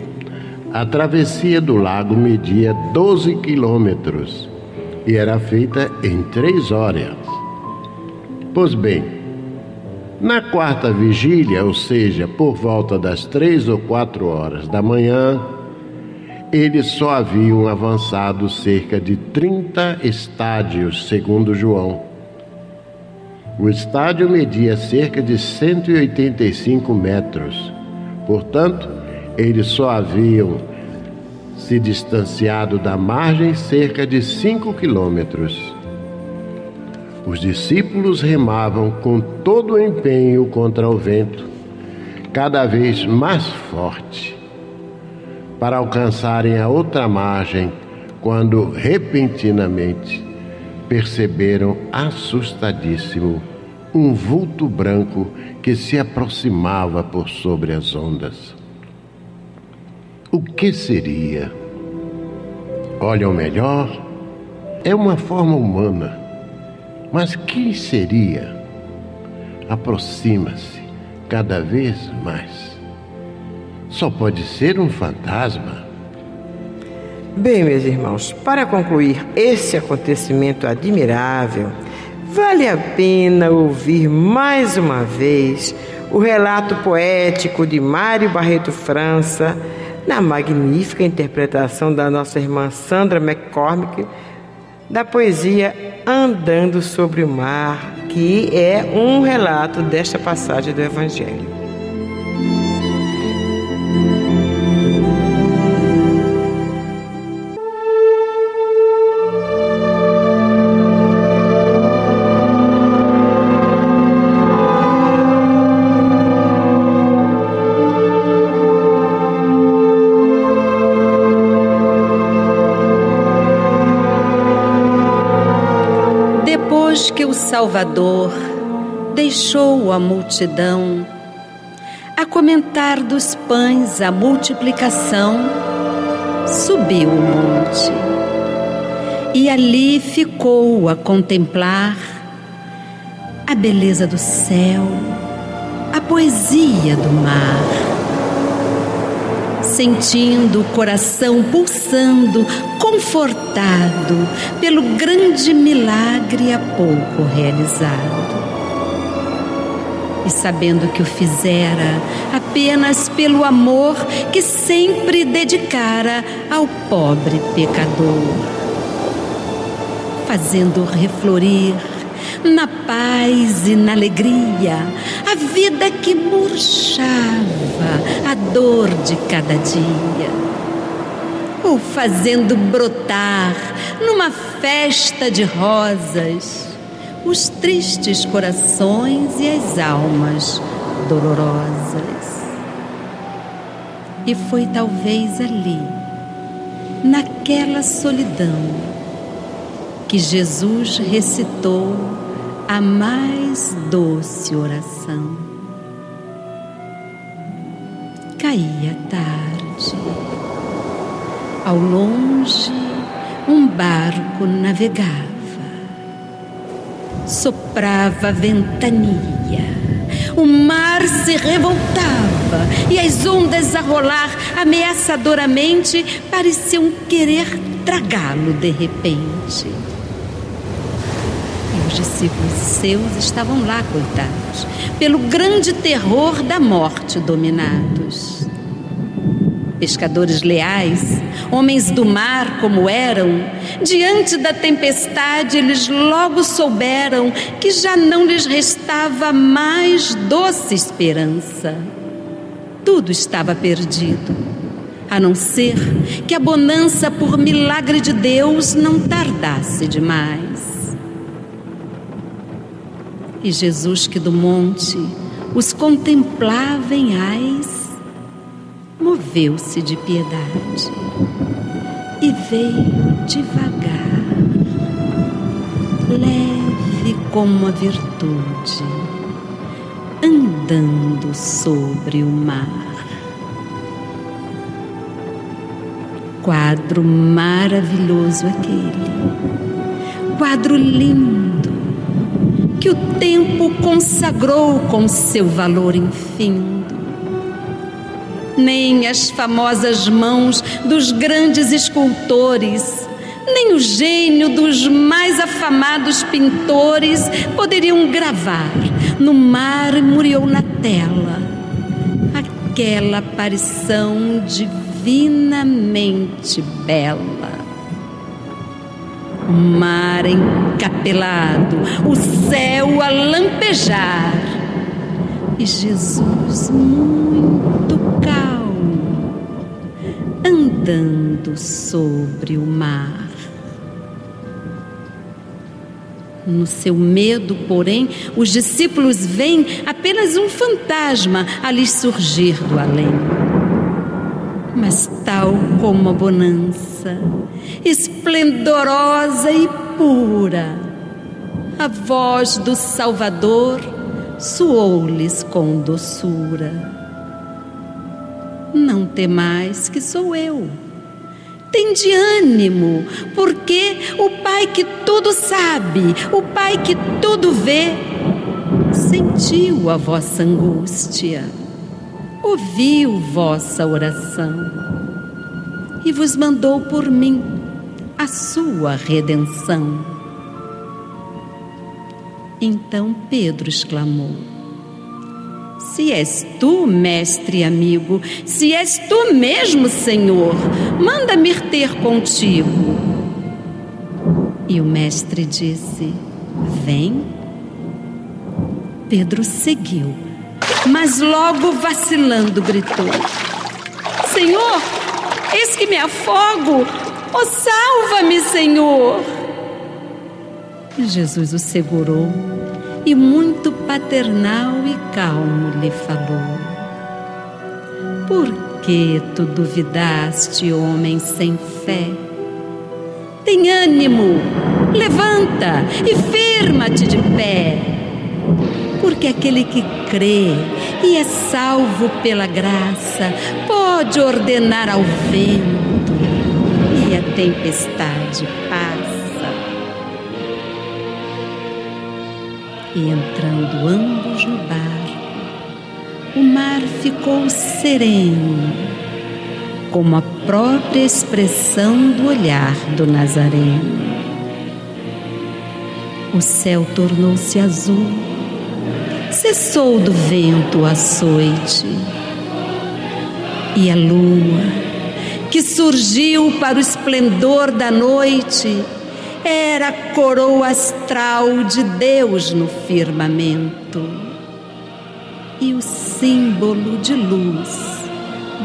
a travessia do lago media 12 quilômetros e era feita em três horas. Pois bem, na quarta vigília, ou seja, por volta das três ou quatro horas da manhã, eles só haviam avançado cerca de 30 estádios, segundo João. O estádio media cerca de 185 metros. Portanto, eles só haviam se distanciado da margem cerca de 5 quilômetros. Os discípulos remavam com todo o empenho contra o vento, cada vez mais forte para alcançarem a outra margem, quando repentinamente perceberam assustadíssimo um vulto branco que se aproximava por sobre as ondas. O que seria? Olham melhor, é uma forma humana, mas quem seria? Aproxima-se cada vez mais só pode ser um fantasma. Bem, meus irmãos, para concluir esse acontecimento admirável, vale a pena ouvir mais uma vez o relato poético de Mário Barreto França, na magnífica interpretação da nossa irmã Sandra McCormick, da poesia Andando sobre o Mar, que é um relato desta passagem do Evangelho. Salvador deixou a multidão a comentar dos pães a multiplicação, subiu o monte. E ali ficou a contemplar a beleza do céu, a poesia do mar sentindo o coração pulsando, confortado pelo grande milagre há pouco realizado. E sabendo que o fizera apenas pelo amor que sempre dedicara ao pobre pecador, fazendo reflorir na paz e na alegria, a vida que murchava, a dor de cada dia, ou fazendo brotar numa festa de rosas os tristes corações e as almas dolorosas. E foi talvez ali, naquela solidão, que Jesus recitou a mais doce oração. Caía tarde. Ao longe, um barco navegava. Soprava ventania. O mar se revoltava e as ondas a rolar ameaçadoramente pareciam querer tragá-lo de repente discípulos seus estavam lá, coitados, pelo grande terror da morte dominados. Pescadores leais, homens do mar como eram, diante da tempestade eles logo souberam que já não lhes restava mais doce esperança. Tudo estava perdido, a não ser que a bonança por milagre de Deus não tardasse demais. E Jesus, que do monte os contemplava em ais, moveu-se de piedade e veio devagar, leve como a virtude, andando sobre o mar. Quadro maravilhoso aquele, quadro lindo, que o tempo consagrou com seu valor infindo. Nem as famosas mãos dos grandes escultores nem o gênio dos mais afamados pintores poderiam gravar no mar muriou na tela aquela aparição divinamente bela. O mar encapelado, o céu a lampejar e Jesus muito calmo andando sobre o mar. No seu medo, porém, os discípulos veem apenas um fantasma a lhes surgir do além. Mas, tal como a bonança, esplendorosa e pura, a voz do Salvador soou-lhes com doçura. Não temais que sou eu tem de ânimo, porque o Pai que tudo sabe, o Pai que tudo vê, sentiu a vossa angústia, ouviu vossa oração e vos mandou por mim a sua redenção. Então Pedro exclamou: se és tu, mestre amigo, se és tu mesmo, Senhor, manda-me ter contigo. E o mestre disse: Vem. Pedro seguiu, mas logo vacilando gritou: Senhor, eis que me afogo, oh, salva-me, Senhor. Jesus o segurou e muito paternal e calmo lhe falou: Por que tu duvidaste, homem sem fé? Tem ânimo, levanta e firma-te de pé. Porque aquele que crê e é salvo pela graça pode ordenar ao vento e a tempestade passa e entrando ambos no barco, o mar ficou sereno, como a própria expressão do olhar do Nazareno. O céu tornou-se azul, cessou do vento o açoite, e a lua, que surgiu para o esplendor da noite, era a coroa astral de Deus no firmamento e o símbolo de luz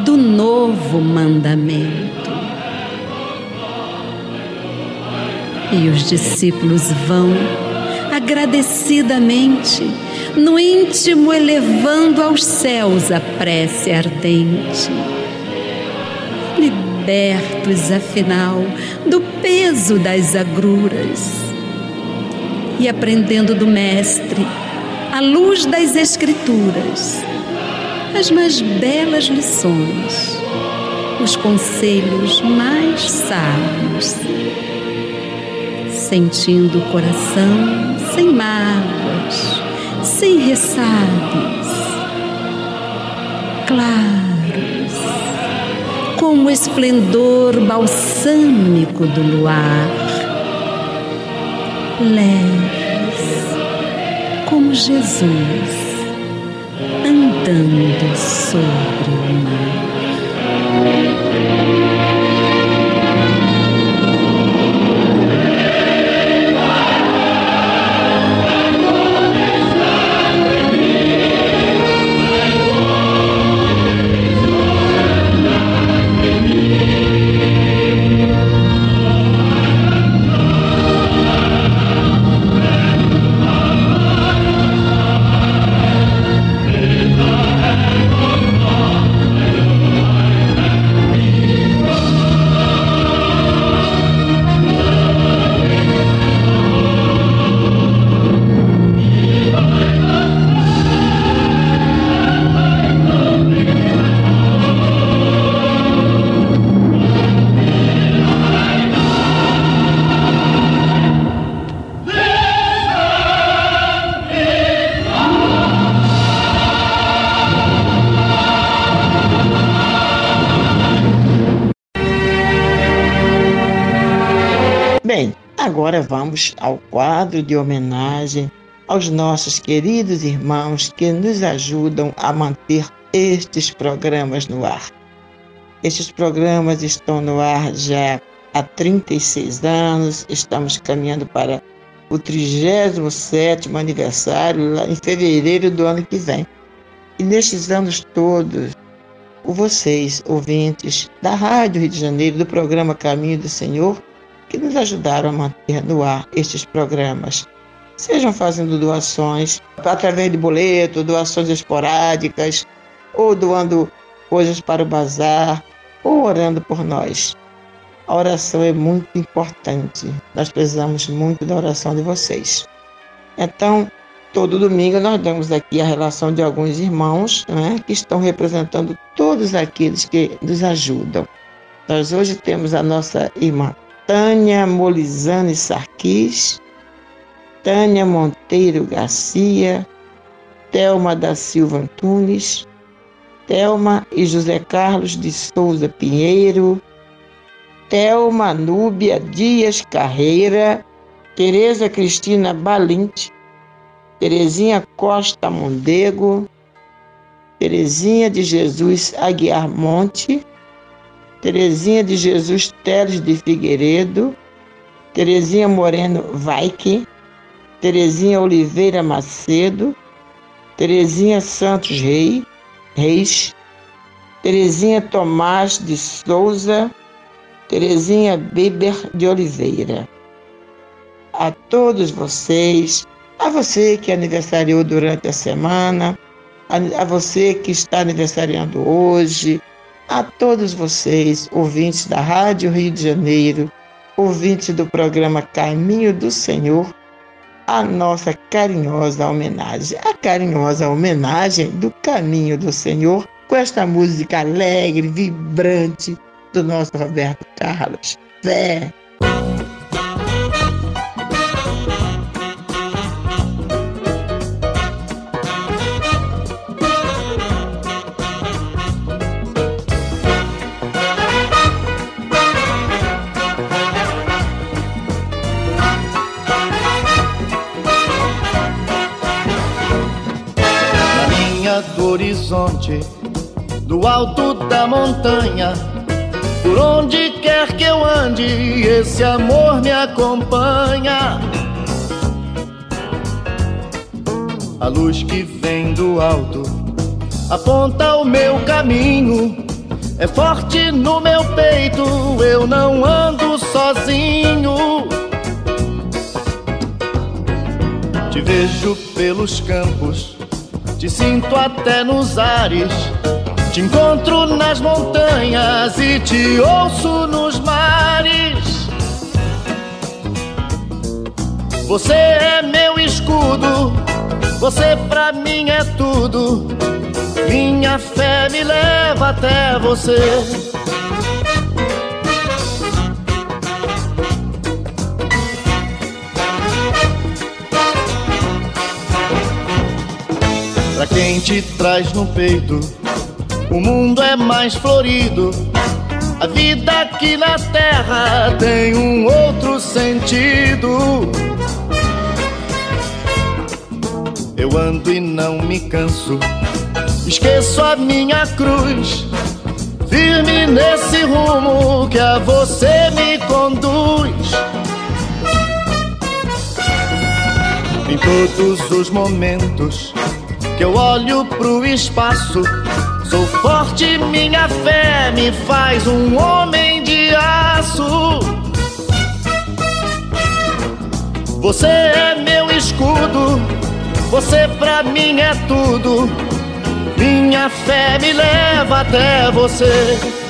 do novo mandamento. E os discípulos vão agradecidamente, no íntimo elevando aos céus a prece ardente. Libertos, afinal, do peso das agruras. E aprendendo do Mestre, à luz das Escrituras, as mais belas lições, os conselhos mais sábios, sentindo o coração sem mágoas, sem ressabios, claro com o esplendor balsâmico do luar, leves como Jesus andando sobre Agora vamos ao quadro de homenagem aos nossos queridos irmãos que nos ajudam a manter estes programas no ar. Estes programas estão no ar já há 36 anos, estamos caminhando para o 37 aniversário lá em fevereiro do ano que vem. E nestes anos todos, vocês, ouvintes da Rádio Rio de Janeiro, do programa Caminho do Senhor, que nos ajudaram a manter no ar estes programas. Sejam fazendo doações através de boleto, doações esporádicas, ou doando coisas para o bazar, ou orando por nós. A oração é muito importante. Nós precisamos muito da oração de vocês. Então, todo domingo nós damos aqui a relação de alguns irmãos né, que estão representando todos aqueles que nos ajudam. Nós hoje temos a nossa irmã Tânia Molizane Sarquis, Tânia Monteiro Garcia, Telma da Silva Antunes, Telma e José Carlos de Souza Pinheiro, Thelma Núbia Dias Carreira, Tereza Cristina Balinte, Terezinha Costa Mondego, Terezinha de Jesus Aguiar Monte, Terezinha de Jesus Teles de Figueiredo, Terezinha Moreno Vaike, Terezinha Oliveira Macedo, Terezinha Santos Rei, Reis, Terezinha Tomás de Souza, Terezinha Biber de Oliveira. A todos vocês, a você que aniversariou durante a semana, a você que está aniversariando hoje, a todos vocês, ouvintes da Rádio Rio de Janeiro, ouvintes do programa Caminho do Senhor, a nossa carinhosa homenagem, a carinhosa homenagem do Caminho do Senhor, com esta música alegre, vibrante, do nosso Roberto Carlos. Zé. Horizonte, do alto da montanha por onde quer que eu ande, esse amor me acompanha. A luz que vem do alto aponta o meu caminho. É forte no meu peito, eu não ando sozinho. Te vejo pelos campos, te sinto até nos ares te encontro nas montanhas e te ouço nos mares. Você é meu escudo, você pra mim é tudo. Minha fé me leva até você. Pra quem te traz no peito o mundo é mais florido. A vida aqui na terra tem um outro sentido. Eu ando e não me canso, esqueço a minha cruz. Firme nesse rumo que a você me conduz. Em todos os momentos que eu olho pro espaço Sou forte, minha fé me faz um homem de aço. Você é meu escudo, você pra mim é tudo. Minha fé me leva até você.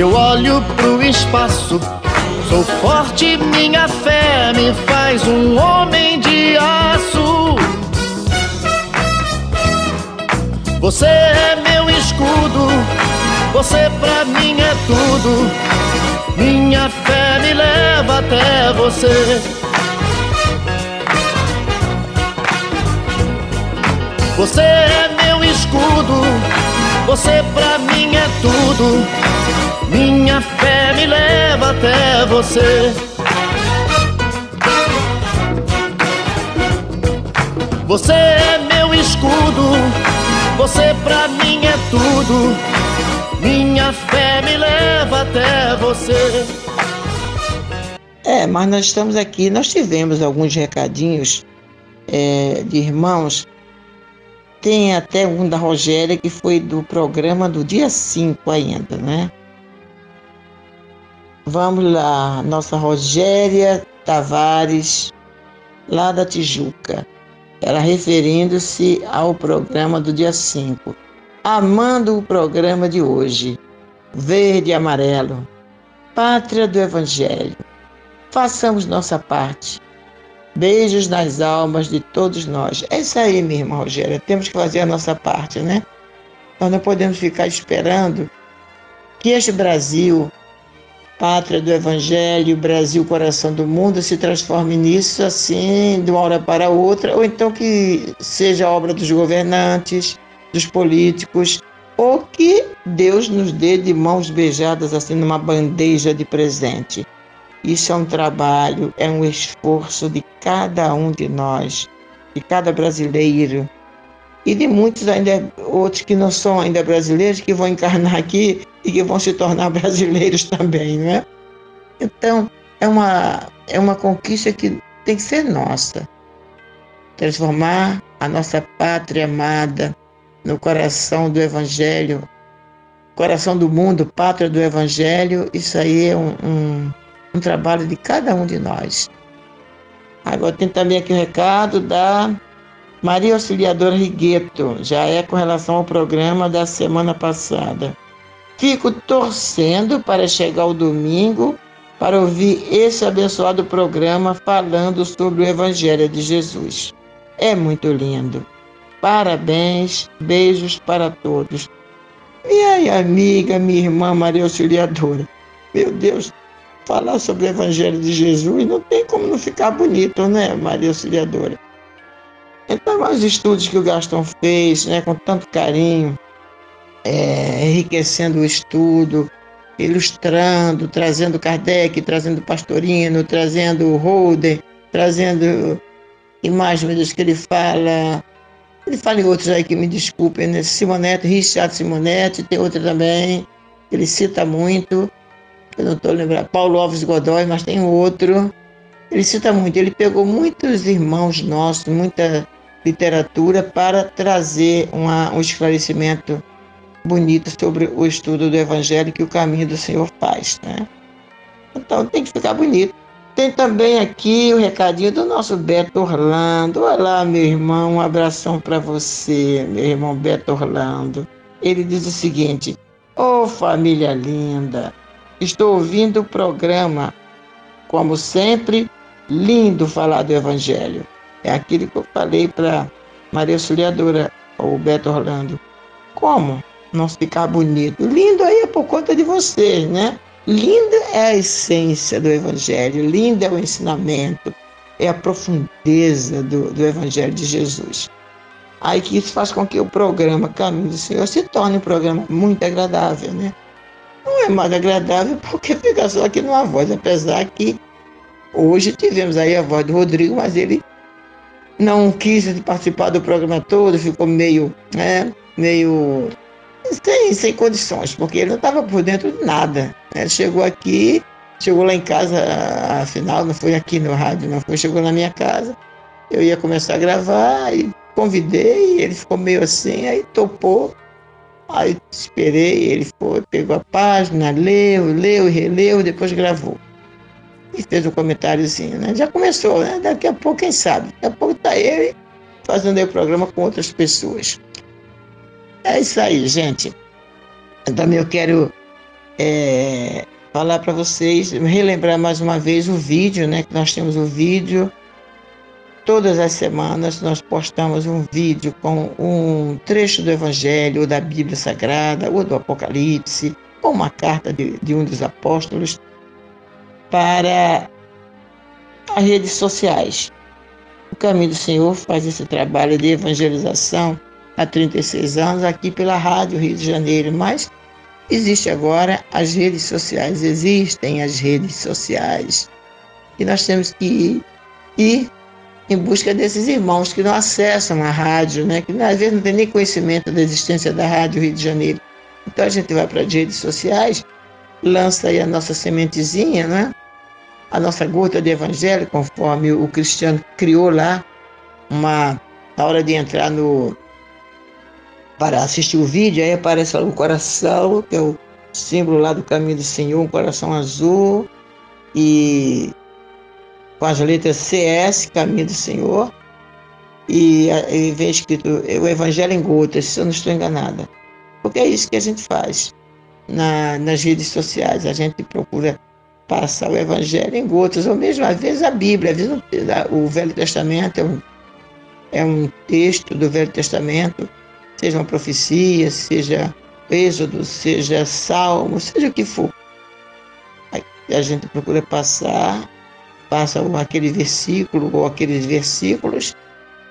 Que eu olho pro espaço. Sou forte, minha fé me faz um homem de aço. Você é meu escudo, você pra mim é tudo. Minha fé me leva até você. Você é meu escudo, você pra mim é tudo. Minha fé me leva até você. Você é meu escudo, você pra mim é tudo. Minha fé me leva até você. É, mas nós estamos aqui, nós tivemos alguns recadinhos é, de irmãos. Tem até um da Rogéria que foi do programa do dia 5 ainda, né? Vamos lá, nossa Rogéria Tavares, lá da Tijuca. Ela referindo-se ao programa do dia 5. Amando o programa de hoje, verde e amarelo, pátria do Evangelho. Façamos nossa parte. Beijos nas almas de todos nós. É isso aí, minha irmã Rogéria. Temos que fazer a nossa parte, né? Nós não podemos ficar esperando que este Brasil, pátria do Evangelho, Brasil, coração do mundo, se transforme nisso assim, de uma hora para outra, ou então que seja obra dos governantes, dos políticos, ou que Deus nos dê de mãos beijadas assim numa bandeja de presente. Isso é um trabalho, é um esforço de cada um de nós, de cada brasileiro e de muitos ainda outros que não são ainda brasileiros que vão encarnar aqui e que vão se tornar brasileiros também, não é? Então é uma é uma conquista que tem que ser nossa, transformar a nossa pátria amada no coração do Evangelho, coração do mundo, pátria do Evangelho. Isso aí é um, um um trabalho de cada um de nós. Agora tem também aqui um recado da Maria Auxiliadora Rigueto, já é com relação ao programa da semana passada. Fico torcendo para chegar o domingo para ouvir esse abençoado programa falando sobre o Evangelho de Jesus. É muito lindo. Parabéns, beijos para todos. Minha amiga, minha irmã Maria Auxiliadora. Meu Deus, falar sobre o Evangelho de Jesus, não tem como não ficar bonito, né, Maria Auxiliadora? Então, os estudos que o Gastão fez, né, com tanto carinho, é, enriquecendo o estudo, ilustrando, trazendo Kardec, trazendo Pastorino, trazendo Holder, trazendo imagens que ele fala. Ele fala em outros aí que me desculpem, né? Simonetti, Richard Simonetti, tem outra também, ele cita muito eu não estou lembrando, Paulo Alves Godoy, mas tem outro. Ele cita muito, ele pegou muitos irmãos nossos, muita literatura para trazer uma, um esclarecimento bonito sobre o estudo do Evangelho que o caminho do Senhor faz. Né? Então tem que ficar bonito. Tem também aqui o recadinho do nosso Beto Orlando. Olá, meu irmão, um abração para você, meu irmão Beto Orlando. Ele diz o seguinte: Ô oh, família linda, Estou ouvindo o programa, como sempre, lindo falar do Evangelho. É aquilo que eu falei para Maria Auxiliadora, ou Beto Orlando. Como não ficar bonito? Lindo aí é por conta de vocês, né? Linda é a essência do Evangelho, lindo é o ensinamento, é a profundeza do, do Evangelho de Jesus. Aí que isso faz com que o programa Caminho do Senhor se torne um programa muito agradável, né? não é mais agradável porque fica só aqui numa voz, apesar que hoje tivemos aí a voz do Rodrigo, mas ele não quis participar do programa todo, ficou meio, né, meio sem, sem condições, porque ele não estava por dentro de nada. Ele chegou aqui, chegou lá em casa, afinal, não foi aqui no rádio, não foi, chegou na minha casa, eu ia começar a gravar e convidei, ele ficou meio assim, aí topou, Aí esperei, ele foi, pegou a página, leu, leu, releu, depois gravou. E fez um comentáriozinho, né? Já começou, né? Daqui a pouco, quem sabe? Daqui a pouco tá ele fazendo aí o programa com outras pessoas. É isso aí, gente. Também eu quero é, falar para vocês, relembrar mais uma vez o vídeo, né? Que nós temos o vídeo. Todas as semanas nós postamos um vídeo com um trecho do Evangelho, ou da Bíblia Sagrada, ou do Apocalipse, ou uma carta de, de um dos apóstolos para as redes sociais. O Caminho do Senhor faz esse trabalho de evangelização há 36 anos aqui pela Rádio Rio de Janeiro, mas existe agora as redes sociais, existem as redes sociais. E nós temos que ir, ir em busca desses irmãos que não acessam a rádio, né? que às vezes não tem nem conhecimento da existência da Rádio Rio de Janeiro. Então a gente vai para as redes sociais, lança aí a nossa sementezinha, né? A nossa gota de evangelho, conforme o cristiano criou lá, uma, na hora de entrar no. para assistir o vídeo, aí aparece lá o coração, que é o símbolo lá do caminho do Senhor, um coração azul, e com as letras CS, caminho do Senhor, e, e vem escrito o Evangelho em gotas, se eu não estou enganada. Porque é isso que a gente faz na, nas redes sociais, a gente procura passar o Evangelho em gotas, ou mesmo às vezes a Bíblia, às vezes o Velho Testamento é um, é um texto do Velho Testamento, seja uma profecia, seja Êxodo, seja Salmo, seja o que for. Aí a gente procura passar, passa aquele versículo ou aqueles versículos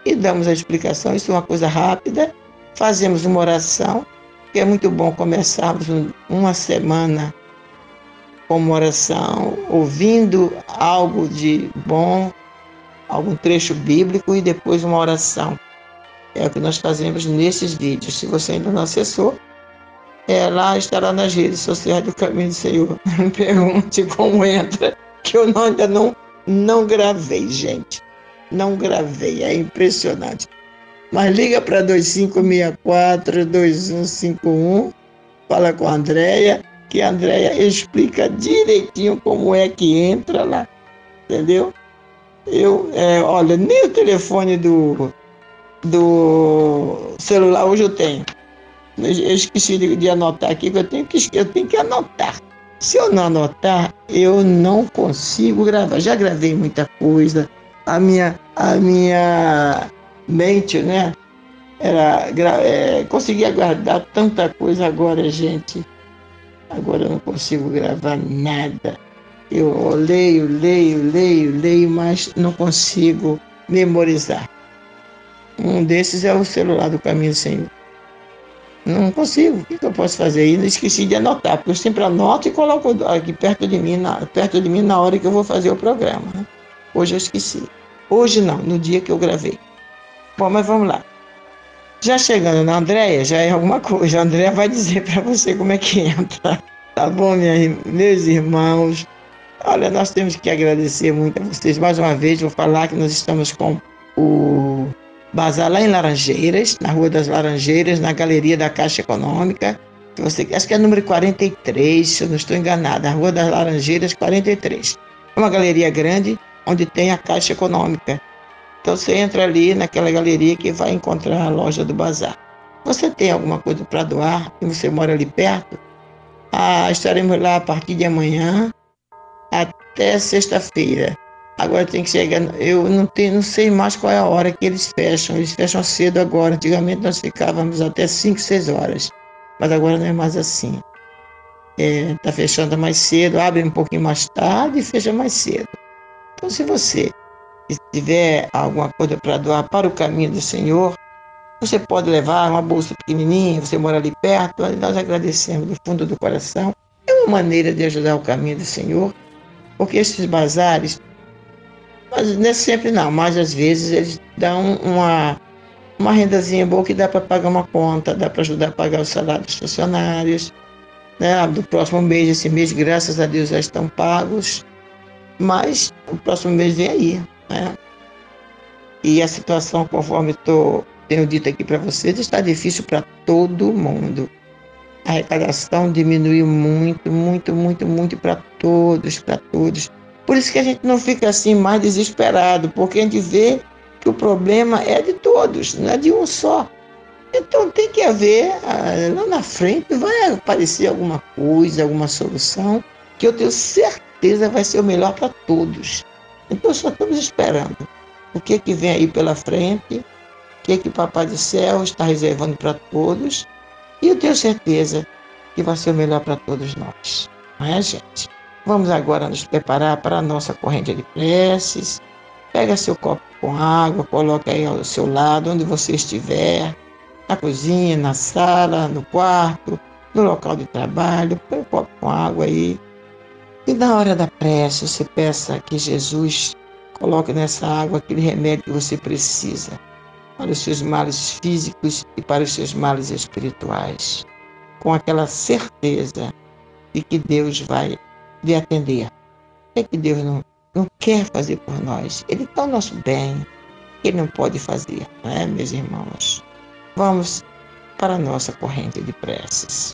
e damos a explicação. Isso é uma coisa rápida, fazemos uma oração, que é muito bom começarmos uma semana como oração, ouvindo algo de bom, algum trecho bíblico e depois uma oração. É o que nós fazemos nesses vídeos. Se você ainda não acessou, é, lá estará nas redes sociais do Caminho do Senhor. Me pergunte como entra, que eu não, ainda não, não gravei, gente. Não gravei, é impressionante. Mas liga para 2564-2151, fala com a Andréia que a Andrea explica direitinho como é que entra lá, entendeu? Eu, é, olha, nem o telefone do, do celular hoje eu tenho. Eu esqueci de, de anotar aqui, que eu tenho que, eu tenho que anotar. Se eu não anotar, eu não consigo gravar. Já gravei muita coisa. A minha, a minha mente, né? Era, é, conseguia guardar tanta coisa agora, gente. Agora eu não consigo gravar nada. Eu leio, leio, leio, leio, mas não consigo memorizar. Um desses é o celular do Caminho Senhor. Não consigo. O que eu posso fazer? E esqueci de anotar, porque eu sempre anoto e coloco aqui perto de mim, na, perto de mim na hora que eu vou fazer o programa. Né? Hoje eu esqueci. Hoje não, no dia que eu gravei. Bom, mas vamos lá. Já chegando na Andréia, já é alguma coisa. A Andréia vai dizer para você como é que entra. Tá bom, minha, meus irmãos? Olha, nós temos que agradecer muito a vocês. Mais uma vez, vou falar que nós estamos com o Bazar lá em Laranjeiras, na Rua das Laranjeiras, na Galeria da Caixa Econômica. Você, acho que é número 43, se eu não estou enganada. Rua das Laranjeiras, 43. É uma galeria grande onde tem a Caixa Econômica. Então você entra ali naquela galeria que vai encontrar a loja do bazar. Você tem alguma coisa para doar e você mora ali perto? Ah, estaremos lá a partir de amanhã até sexta-feira. Agora tem que chegar. Eu não, tenho, não sei mais qual é a hora que eles fecham. Eles fecham cedo agora. Antigamente nós ficávamos até 5, 6 horas. Mas agora não é mais assim. Está é, tá fechando mais cedo, abre um pouquinho mais tarde e fecha mais cedo. Então, se você se tiver alguma coisa para doar para o caminho do Senhor, você pode levar uma bolsa pequenininha, você mora ali perto, nós agradecemos do fundo do coração. É uma maneira de ajudar o caminho do Senhor, porque esses bazares, mas não é sempre não, mas às vezes eles dão uma, uma rendazinha boa que dá para pagar uma conta, dá para ajudar a pagar o salário dos funcionários. Né? Do próximo mês, esse mês, graças a Deus, já estão pagos, mas o próximo mês vem aí. Né? E a situação, conforme tô, tenho dito aqui para vocês, está difícil para todo mundo. A arrecadação diminuiu muito, muito, muito, muito para todos, para todos. Por isso que a gente não fica assim mais desesperado, porque a gente vê que o problema é de todos, não é de um só. Então tem que haver, ah, lá na frente vai aparecer alguma coisa, alguma solução, que eu tenho certeza vai ser o melhor para todos. Então só estamos esperando o que, que vem aí pela frente, o que, que o Papai do Céu está reservando para todos, e eu tenho certeza que vai ser o melhor para todos nós. Não é, gente? Vamos agora nos preparar para a nossa corrente de preces. Pega seu copo com água, coloca aí ao seu lado, onde você estiver na cozinha, na sala, no quarto, no local de trabalho, põe um copo com água aí. Na hora da prece, você peça que Jesus coloque nessa água aquele remédio que você precisa para os seus males físicos e para os seus males espirituais, com aquela certeza de que Deus vai lhe atender. É que Deus não, não quer fazer por nós. Ele está ao nosso bem. Ele não pode fazer, não é, meus irmãos? Vamos para a nossa corrente de preces.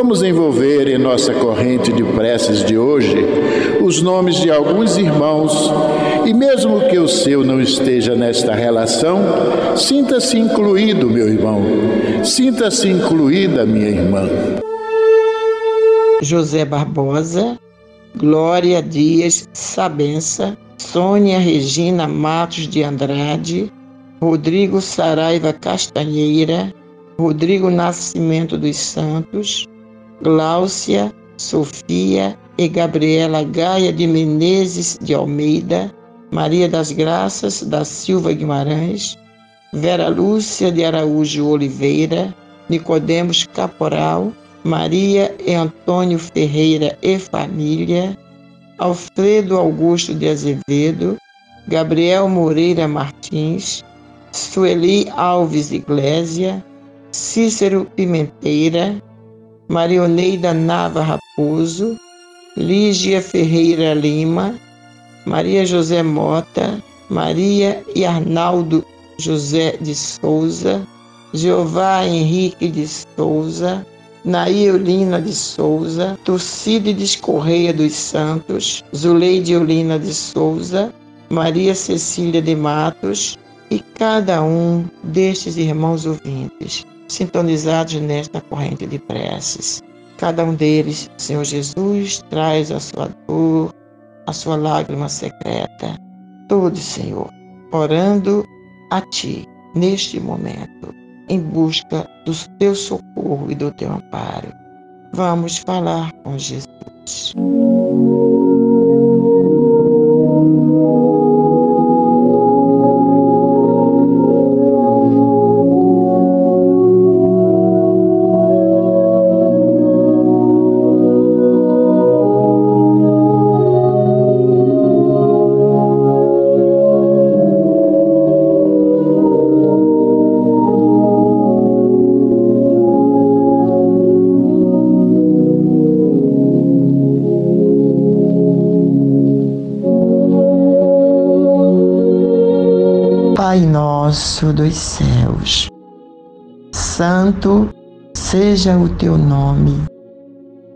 Vamos envolver em nossa corrente de preces de hoje os nomes de alguns irmãos e, mesmo que o seu não esteja nesta relação, sinta-se incluído, meu irmão, sinta-se incluída, minha irmã. José Barbosa, Glória Dias Sabença, Sônia Regina Matos de Andrade, Rodrigo Saraiva Castanheira, Rodrigo Nascimento dos Santos, Gláucia, Sofia e Gabriela Gaia de Menezes de Almeida, Maria das Graças da Silva Guimarães, Vera Lúcia de Araújo Oliveira, Nicodemos Caporal, Maria e Antônio Ferreira e família, Alfredo Augusto de Azevedo, Gabriel Moreira Martins, Sueli Alves Iglésia, Cícero Pimenteira, Marioneida Nava Raposo, Lígia Ferreira Lima, Maria José Mota, Maria e Arnaldo José de Souza, Jeová Henrique de Souza, Naíolina de Souza, Tucídides Correia dos Santos, Zuleide Eulina de Souza, Maria Cecília de Matos e cada um destes irmãos ouvintes sintonizados nesta corrente de preces. Cada um deles, Senhor Jesus, traz a sua dor, a sua lágrima secreta. Todos, Senhor, orando a Ti neste momento, em busca do Teu socorro e do Teu amparo. Vamos falar com Jesus. Nosso dos céus. Santo seja o teu nome.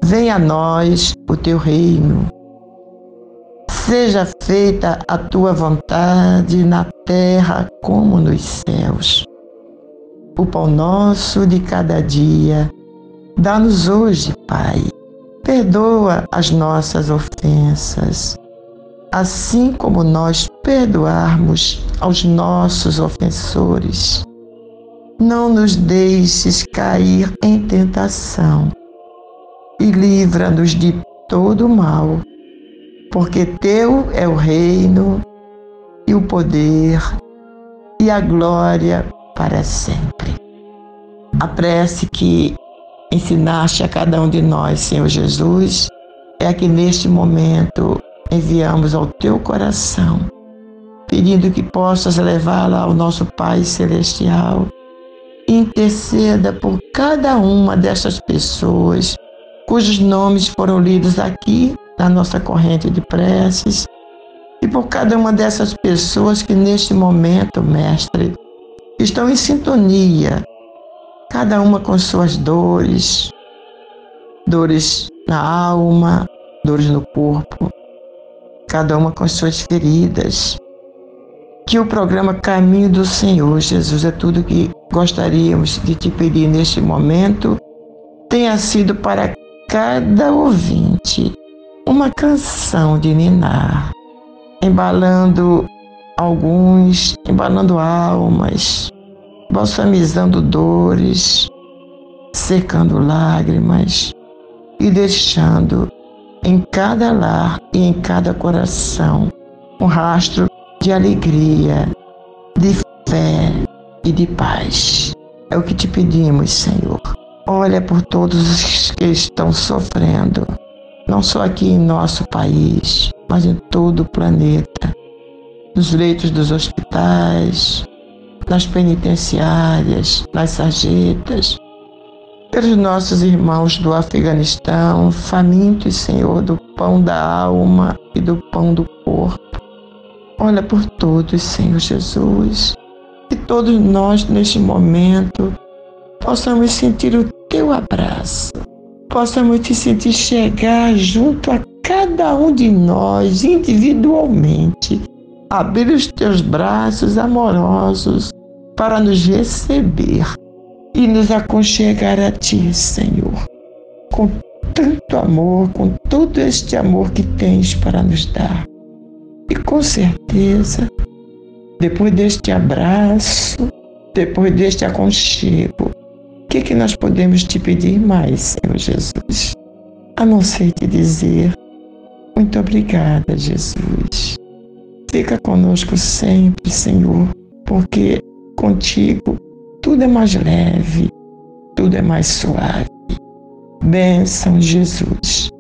Venha a nós o teu reino. Seja feita a tua vontade na terra como nos céus. O pão nosso de cada dia, dá-nos hoje, Pai. Perdoa as nossas ofensas, assim como nós perdoarmos aos nossos ofensores. Não nos deixes cair em tentação e livra-nos de todo mal, porque Teu é o reino e o poder e a glória para sempre. A prece que ensinaste a cada um de nós, Senhor Jesus, é que neste momento enviamos ao teu coração, pedindo que possas levá-la ao nosso Pai Celestial. Interceda por cada uma dessas pessoas cujos nomes foram lidos aqui na nossa corrente de preces e por cada uma dessas pessoas que neste momento, Mestre, estão em sintonia, cada uma com suas dores, dores na alma, dores no corpo, cada uma com suas feridas. Que o programa Caminho do Senhor, Jesus, é tudo que gostaríamos de te pedir neste momento, tenha sido para cada ouvinte uma canção de ninar, embalando alguns, embalando almas, balsamizando dores, secando lágrimas e deixando em cada lar e em cada coração um rastro de alegria, de fé e de paz. É o que te pedimos, Senhor. Olha por todos os que estão sofrendo, não só aqui em nosso país, mas em todo o planeta, nos leitos dos hospitais, nas penitenciárias, nas sarjetas, pelos nossos irmãos do Afeganistão, famintos, Senhor, do pão da alma e do pão do corpo. Olha por todos, Senhor Jesus, que todos nós neste momento possamos sentir o teu abraço, possamos te sentir chegar junto a cada um de nós individualmente, abrir os teus braços amorosos para nos receber e nos aconchegar a Ti, Senhor, com tanto amor, com todo este amor que tens para nos dar. E com certeza, depois deste abraço, depois deste aconchego, o que, que nós podemos te pedir mais, Senhor Jesus? A não ser te dizer muito obrigada, Jesus. Fica conosco sempre, Senhor, porque contigo tudo é mais leve, tudo é mais suave. Bênção, Jesus.